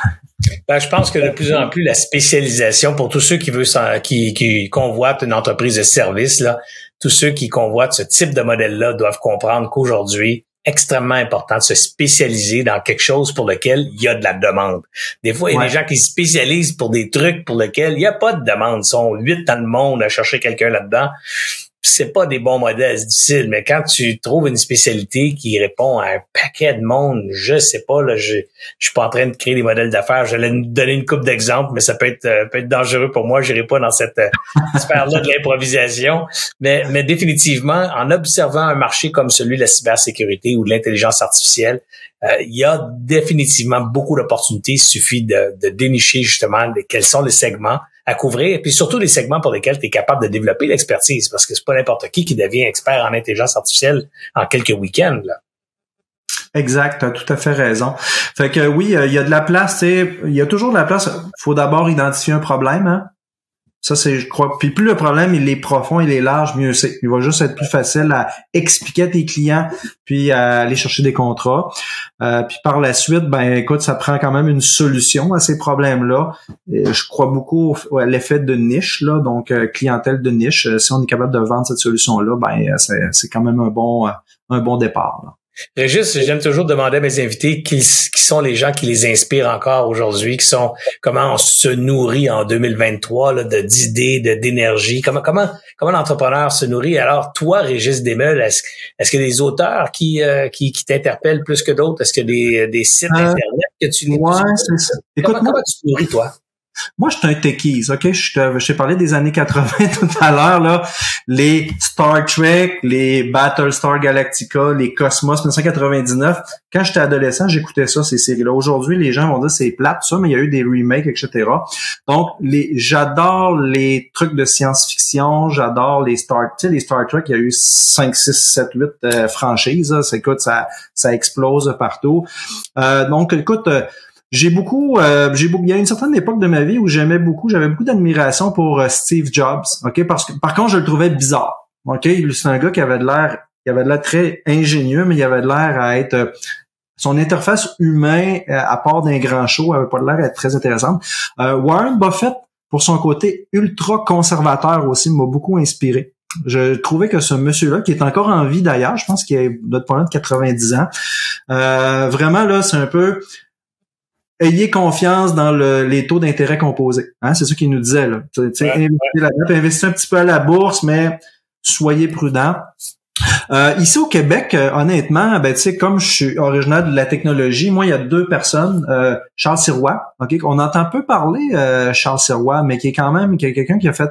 Ben, je pense que de plus en plus, la spécialisation, pour tous ceux qui veulent qui, qui convoitent une entreprise de service, là, tous ceux qui convoitent ce type de modèle-là doivent comprendre qu'aujourd'hui, extrêmement important de se spécialiser dans quelque chose pour lequel il y a de la demande. Des fois, il y a des gens qui se spécialisent pour des trucs pour lesquels il n'y a pas de demande. Ils sont huit dans le monde à chercher quelqu'un là-dedans c'est pas des bons modèles, difficile, mais quand tu trouves une spécialité qui répond à un paquet de monde, je sais pas, là, je, je suis pas en train de créer des modèles d'affaires. Je vais donner une coupe d'exemples, mais ça peut être, euh, peut être dangereux pour moi. Je n'irai pas dans cette euh, sphère-là de l'improvisation. Mais, mais définitivement, en observant un marché comme celui de la cybersécurité ou de l'intelligence artificielle, euh, il y a définitivement beaucoup d'opportunités. Il suffit de, de dénicher justement quels sont les segments à couvrir, puis surtout les segments pour lesquels tu es capable de développer l'expertise, parce que c'est pas n'importe qui qui devient expert en intelligence artificielle en quelques week-ends. Là. Exact, tu as tout à fait raison. Fait que oui, il y a de la place, il y a toujours de la place. Faut d'abord identifier un problème. Hein? Ça, c'est, je crois. Puis plus le problème il est profond, il est large, mieux c'est. Il va juste être plus facile à expliquer à tes clients, puis à aller chercher des contrats. Euh, puis par la suite, ben écoute, ça prend quand même une solution à ces problèmes-là. Je crois beaucoup à l'effet de niche, là, donc euh, clientèle de niche. Si on est capable de vendre cette solution-là, ben c'est quand même un bon un bon départ. Là. Régis, j'aime toujours demander à mes invités qui, sont les gens qui les inspirent encore aujourd'hui, qui sont comment on se nourrit en 2023 là, de d'idées, de d'énergie, comment comment comment l'entrepreneur se nourrit? Alors toi, Régis Desmeules, est-ce est-ce qu'il y a des auteurs qui euh, qui, qui t'interpellent plus que d'autres? Est-ce qu'il y a des, des sites euh, internet que tu lis Ouais, c'est ça. Écoute, comment tu te nourris toi? Moi, je suis un techies, OK? Je t'ai parlé des années 80 tout à l'heure, là. Les Star Trek, les Battlestar Galactica, les Cosmos 1999. Quand j'étais adolescent, j'écoutais ça, ces séries-là. Aujourd'hui, les gens vont dire c'est plate, ça, mais il y a eu des remakes, etc. Donc, les, j'adore les trucs de science-fiction, j'adore les Star, tu sais, les Star Trek, il y a eu 5, 6, 7, 8 franchises, là. Écoute, ça, ça explose partout. Euh, donc, écoute, euh, j'ai beaucoup, euh, j'ai beaucoup, il y a une certaine époque de ma vie où j'aimais beaucoup, j'avais beaucoup d'admiration pour euh, Steve Jobs, ok, parce que par contre je le trouvais bizarre, ok, c'est un gars qui avait de l'air, qui avait de l'air très ingénieux, mais il avait de l'air à être euh, son interface humain, à part d'un grand show, avait pas de l'air à être très intéressante. Warren Buffett, pour son côté ultra conservateur aussi, m'a beaucoup inspiré. Je trouvais que ce monsieur-là, qui est encore en vie d'ailleurs, je pense qu'il a notre de 90 ans, euh, vraiment là, c'est un peu ayez confiance dans les taux d'intérêt composés. Hein? C'est ça qu'il nous disait. Là. investissez un petit peu à la bourse, mais soyez prudent. Euh, ici au Québec, euh, honnêtement, ben tu sais, comme je suis originaire de la technologie, moi il y a deux personnes, euh, Charles Sirois, ok, on entend peu parler Charles Sirois, mais qui est quand même quelqu'un qui a fait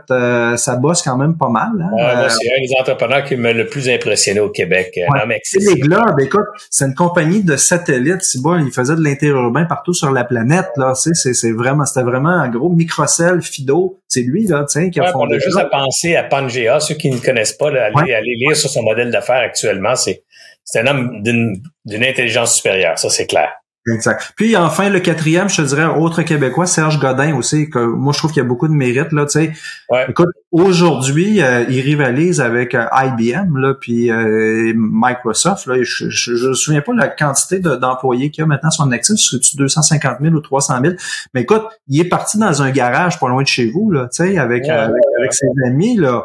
sa bosse quand même pas mal. Hein, c'est un des entrepreneurs qui m'a le plus impressionné au Québec. Ouais. les Globes, écoute, c'est une compagnie de satellites, c'est bon, il faisait de l'interurbain partout sur la planète là, c'est c'est vraiment, c'était vraiment un gros microcell Fido, c'est lui là, tiens, qui a fondé. On a juste à penser à Pangea, ceux qui ne connaissent pas, là, aller lire sur son modèle d'affaires actuellement, c'est un homme d'une intelligence supérieure, ça c'est clair. Exact. Puis enfin le quatrième, je te dirais, autre Québécois, Serge Godin aussi, que moi je trouve qu'il y a beaucoup de mérite là. Tu sais, écoute, aujourd'hui, euh, il rivalise avec euh, IBM là, puis euh, Microsoft. Là, je, je, me souviens pas la quantité d'employés qu'il y a maintenant sur actif, c'est 250 000 ou 300 000. Mais écoute, il est parti dans un garage pas loin de chez vous là, tu sais, avec, avec ses amis là.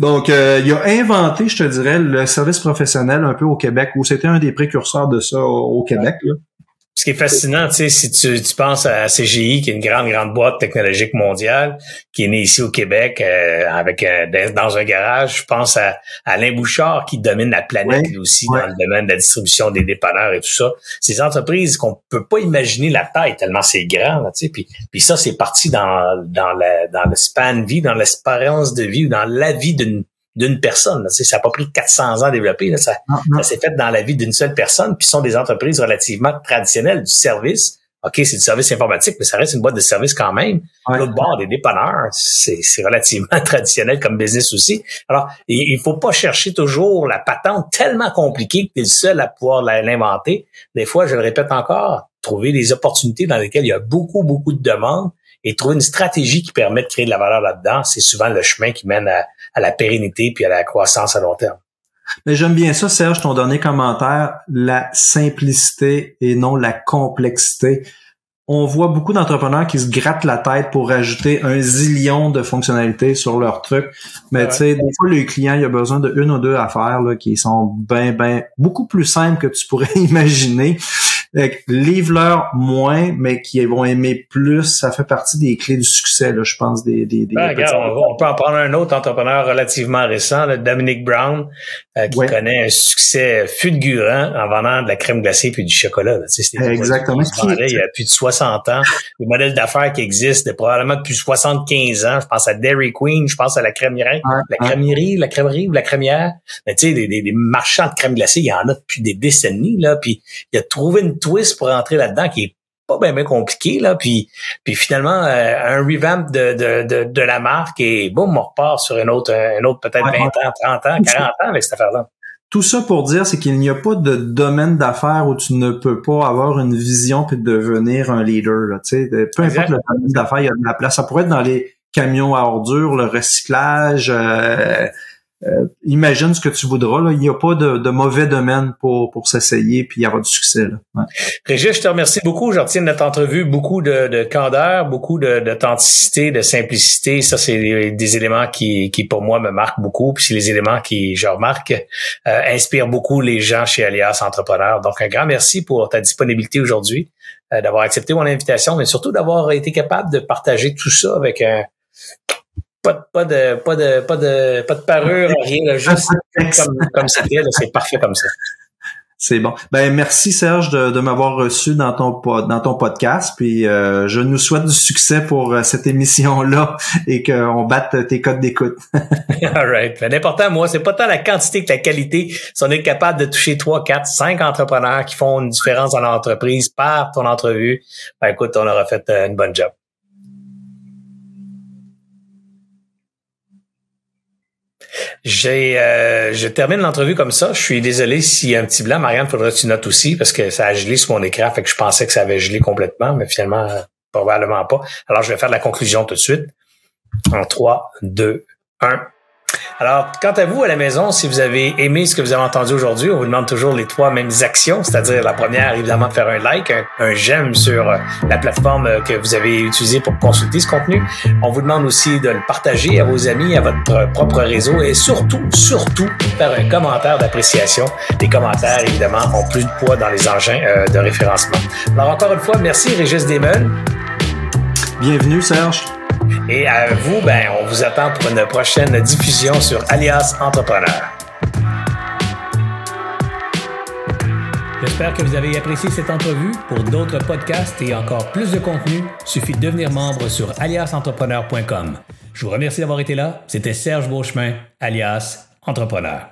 Donc, euh, il a inventé, je te dirais, le service professionnel un peu au Québec, où c'était un des précurseurs de ça au, Québec. Là. Ce qui est fascinant, tu sais, si tu, tu, penses à CGI, qui est une grande, grande boîte technologique mondiale, qui est née ici au Québec euh, avec euh, dans un garage, je pense à Alain Bouchard qui domine la planète lui aussi dans le domaine de la distribution des dépanneurs et tout ça. Ces entreprises qu'on peut pas imaginer la taille tellement c'est grand, tu sais. Puis, puis ça, c'est parti dans dans la dans le span de vie, dans l'espérance de vie ou dans la vie d'une d'une personne. Ça n'a pas pris 400 ans à développer. Ça, ça s'est fait dans la vie d'une seule personne. Puis ce sont des entreprises relativement traditionnelles du service. OK, c'est du service informatique, mais ça reste une boîte de service quand même. L'autre bord, des dépanneurs, c'est relativement traditionnel comme business aussi. Alors, il, faut pas chercher toujours la patente tellement compliquée que tu es le seul à pouvoir l'inventer. Des fois, je le répète encore, trouver des opportunités dans lesquelles il y a beaucoup, beaucoup de demandes et trouver une stratégie qui permet de créer de la valeur là-dedans, c'est souvent le chemin qui mène à, la pérennité puis à la croissance à long terme. Mais j'aime bien ça, Serge, ton dernier commentaire, la simplicité et non la complexité. On voit beaucoup d'entrepreneurs qui se grattent la tête pour rajouter un zillion de fonctionnalités sur leur truc. Mais tu sais, des fois, le client, il a besoin de une ou deux affaires là, qui sont ben, ben, beaucoup plus simples que tu pourrais imaginer livre-leur moins, mais qui vont aimer plus. Ça fait partie des clés du succès, là, je pense, des, des, des ben, on, peut en prendre un autre entrepreneur relativement récent, là, Dominic Brown, euh, qui connaît un succès fulgurant en vendant de la crème glacée puis du chocolat. Là. Exactement. Il y a plus de 60 ans. Le modèle d'affaires qui existe probablement depuis 75 ans. Je pense à Dairy Queen, je pense à la crémière, la crémerie, la crèmerie ou la crémière. Mais tu sais, des, des, marchands de crème glacée, il y en a depuis des décennies. Là, puis il a trouvé une twist pour entrer là-dedans qui est pas bien, compliqué là puis puis finalement euh, un revamp de, de, de, de, la marque et boum on repart sur une autre un autre peut-être 20 ans 30 ans 40 ans avec cette affaire là tout ça pour dire, c'est qu'il n'y a pas de domaine d'affaires où tu ne peux pas avoir une vision puis devenir un leader. Là, peu importe le domaine d'affaires, il y a de la place. Ça pourrait être dans les camion à ordures, le recyclage. Euh, euh, imagine ce que tu voudras. Là. Il n'y a pas de, mauvais domaine pour, pour s'essayer puis y avoir du succès. Là. Régis, je te remercie beaucoup. Je retiens de notre entrevue beaucoup de, de candeur, beaucoup d'authenticité, de, simplicité. Ça, c'est des, éléments qui, qui, pour moi, me marquent beaucoup. Puis c'est les éléments qui, je remarque, euh, inspirent beaucoup les gens chez Alias Entrepreneurs. Donc, un grand merci pour ta disponibilité aujourd'hui, euh, d'avoir accepté mon invitation, mais surtout d'avoir été capable de partager tout ça avec un pas, de, pas de pas de pas de pas de parure, rien, juste comme comme c'était, c'est parfait comme ça. C'est bon. Ben merci Serge de, de m'avoir reçu dans ton dans ton podcast. Puis euh, je nous souhaite du succès pour euh, cette émission là et qu'on batte tes codes d'écoute. All right. Ben, l'important moi, c'est pas tant la quantité que la qualité. Si on est capable de toucher trois, quatre, cinq entrepreneurs qui font une différence dans l'entreprise par ton entrevue, ben écoute, on aura fait euh, une bonne job. Euh, je termine l'entrevue comme ça. Je suis désolé s'il y a un petit blanc. Marianne, faudrait que tu notes aussi parce que ça a gelé sur mon écran. Fait que je pensais que ça avait gelé complètement, mais finalement, probablement pas. Alors, je vais faire la conclusion tout de suite. En 3, 2, 1. Alors, quant à vous à la maison, si vous avez aimé ce que vous avez entendu aujourd'hui, on vous demande toujours les trois mêmes actions, c'est-à-dire la première, évidemment, de faire un like, un, j'aime sur euh, la plateforme euh, que vous avez utilisée pour consulter ce contenu. On vous demande aussi de le partager à vos amis, à votre propre réseau et surtout, surtout, faire un commentaire d'appréciation. Les commentaires, évidemment, ont plus de poids dans les engins euh, de référencement. Alors, encore une fois, merci Régis Desmeules. Bienvenue, Serge. Et à vous, ben, on vous attend pour une prochaine diffusion sur Alias Entrepreneur. J'espère que vous avez apprécié cette entrevue. Pour d'autres podcasts et encore plus de contenu, suffit de devenir membre sur aliasentrepreneur.com. Je vous remercie d'avoir été là. C'était Serge Beauchemin, alias Entrepreneur.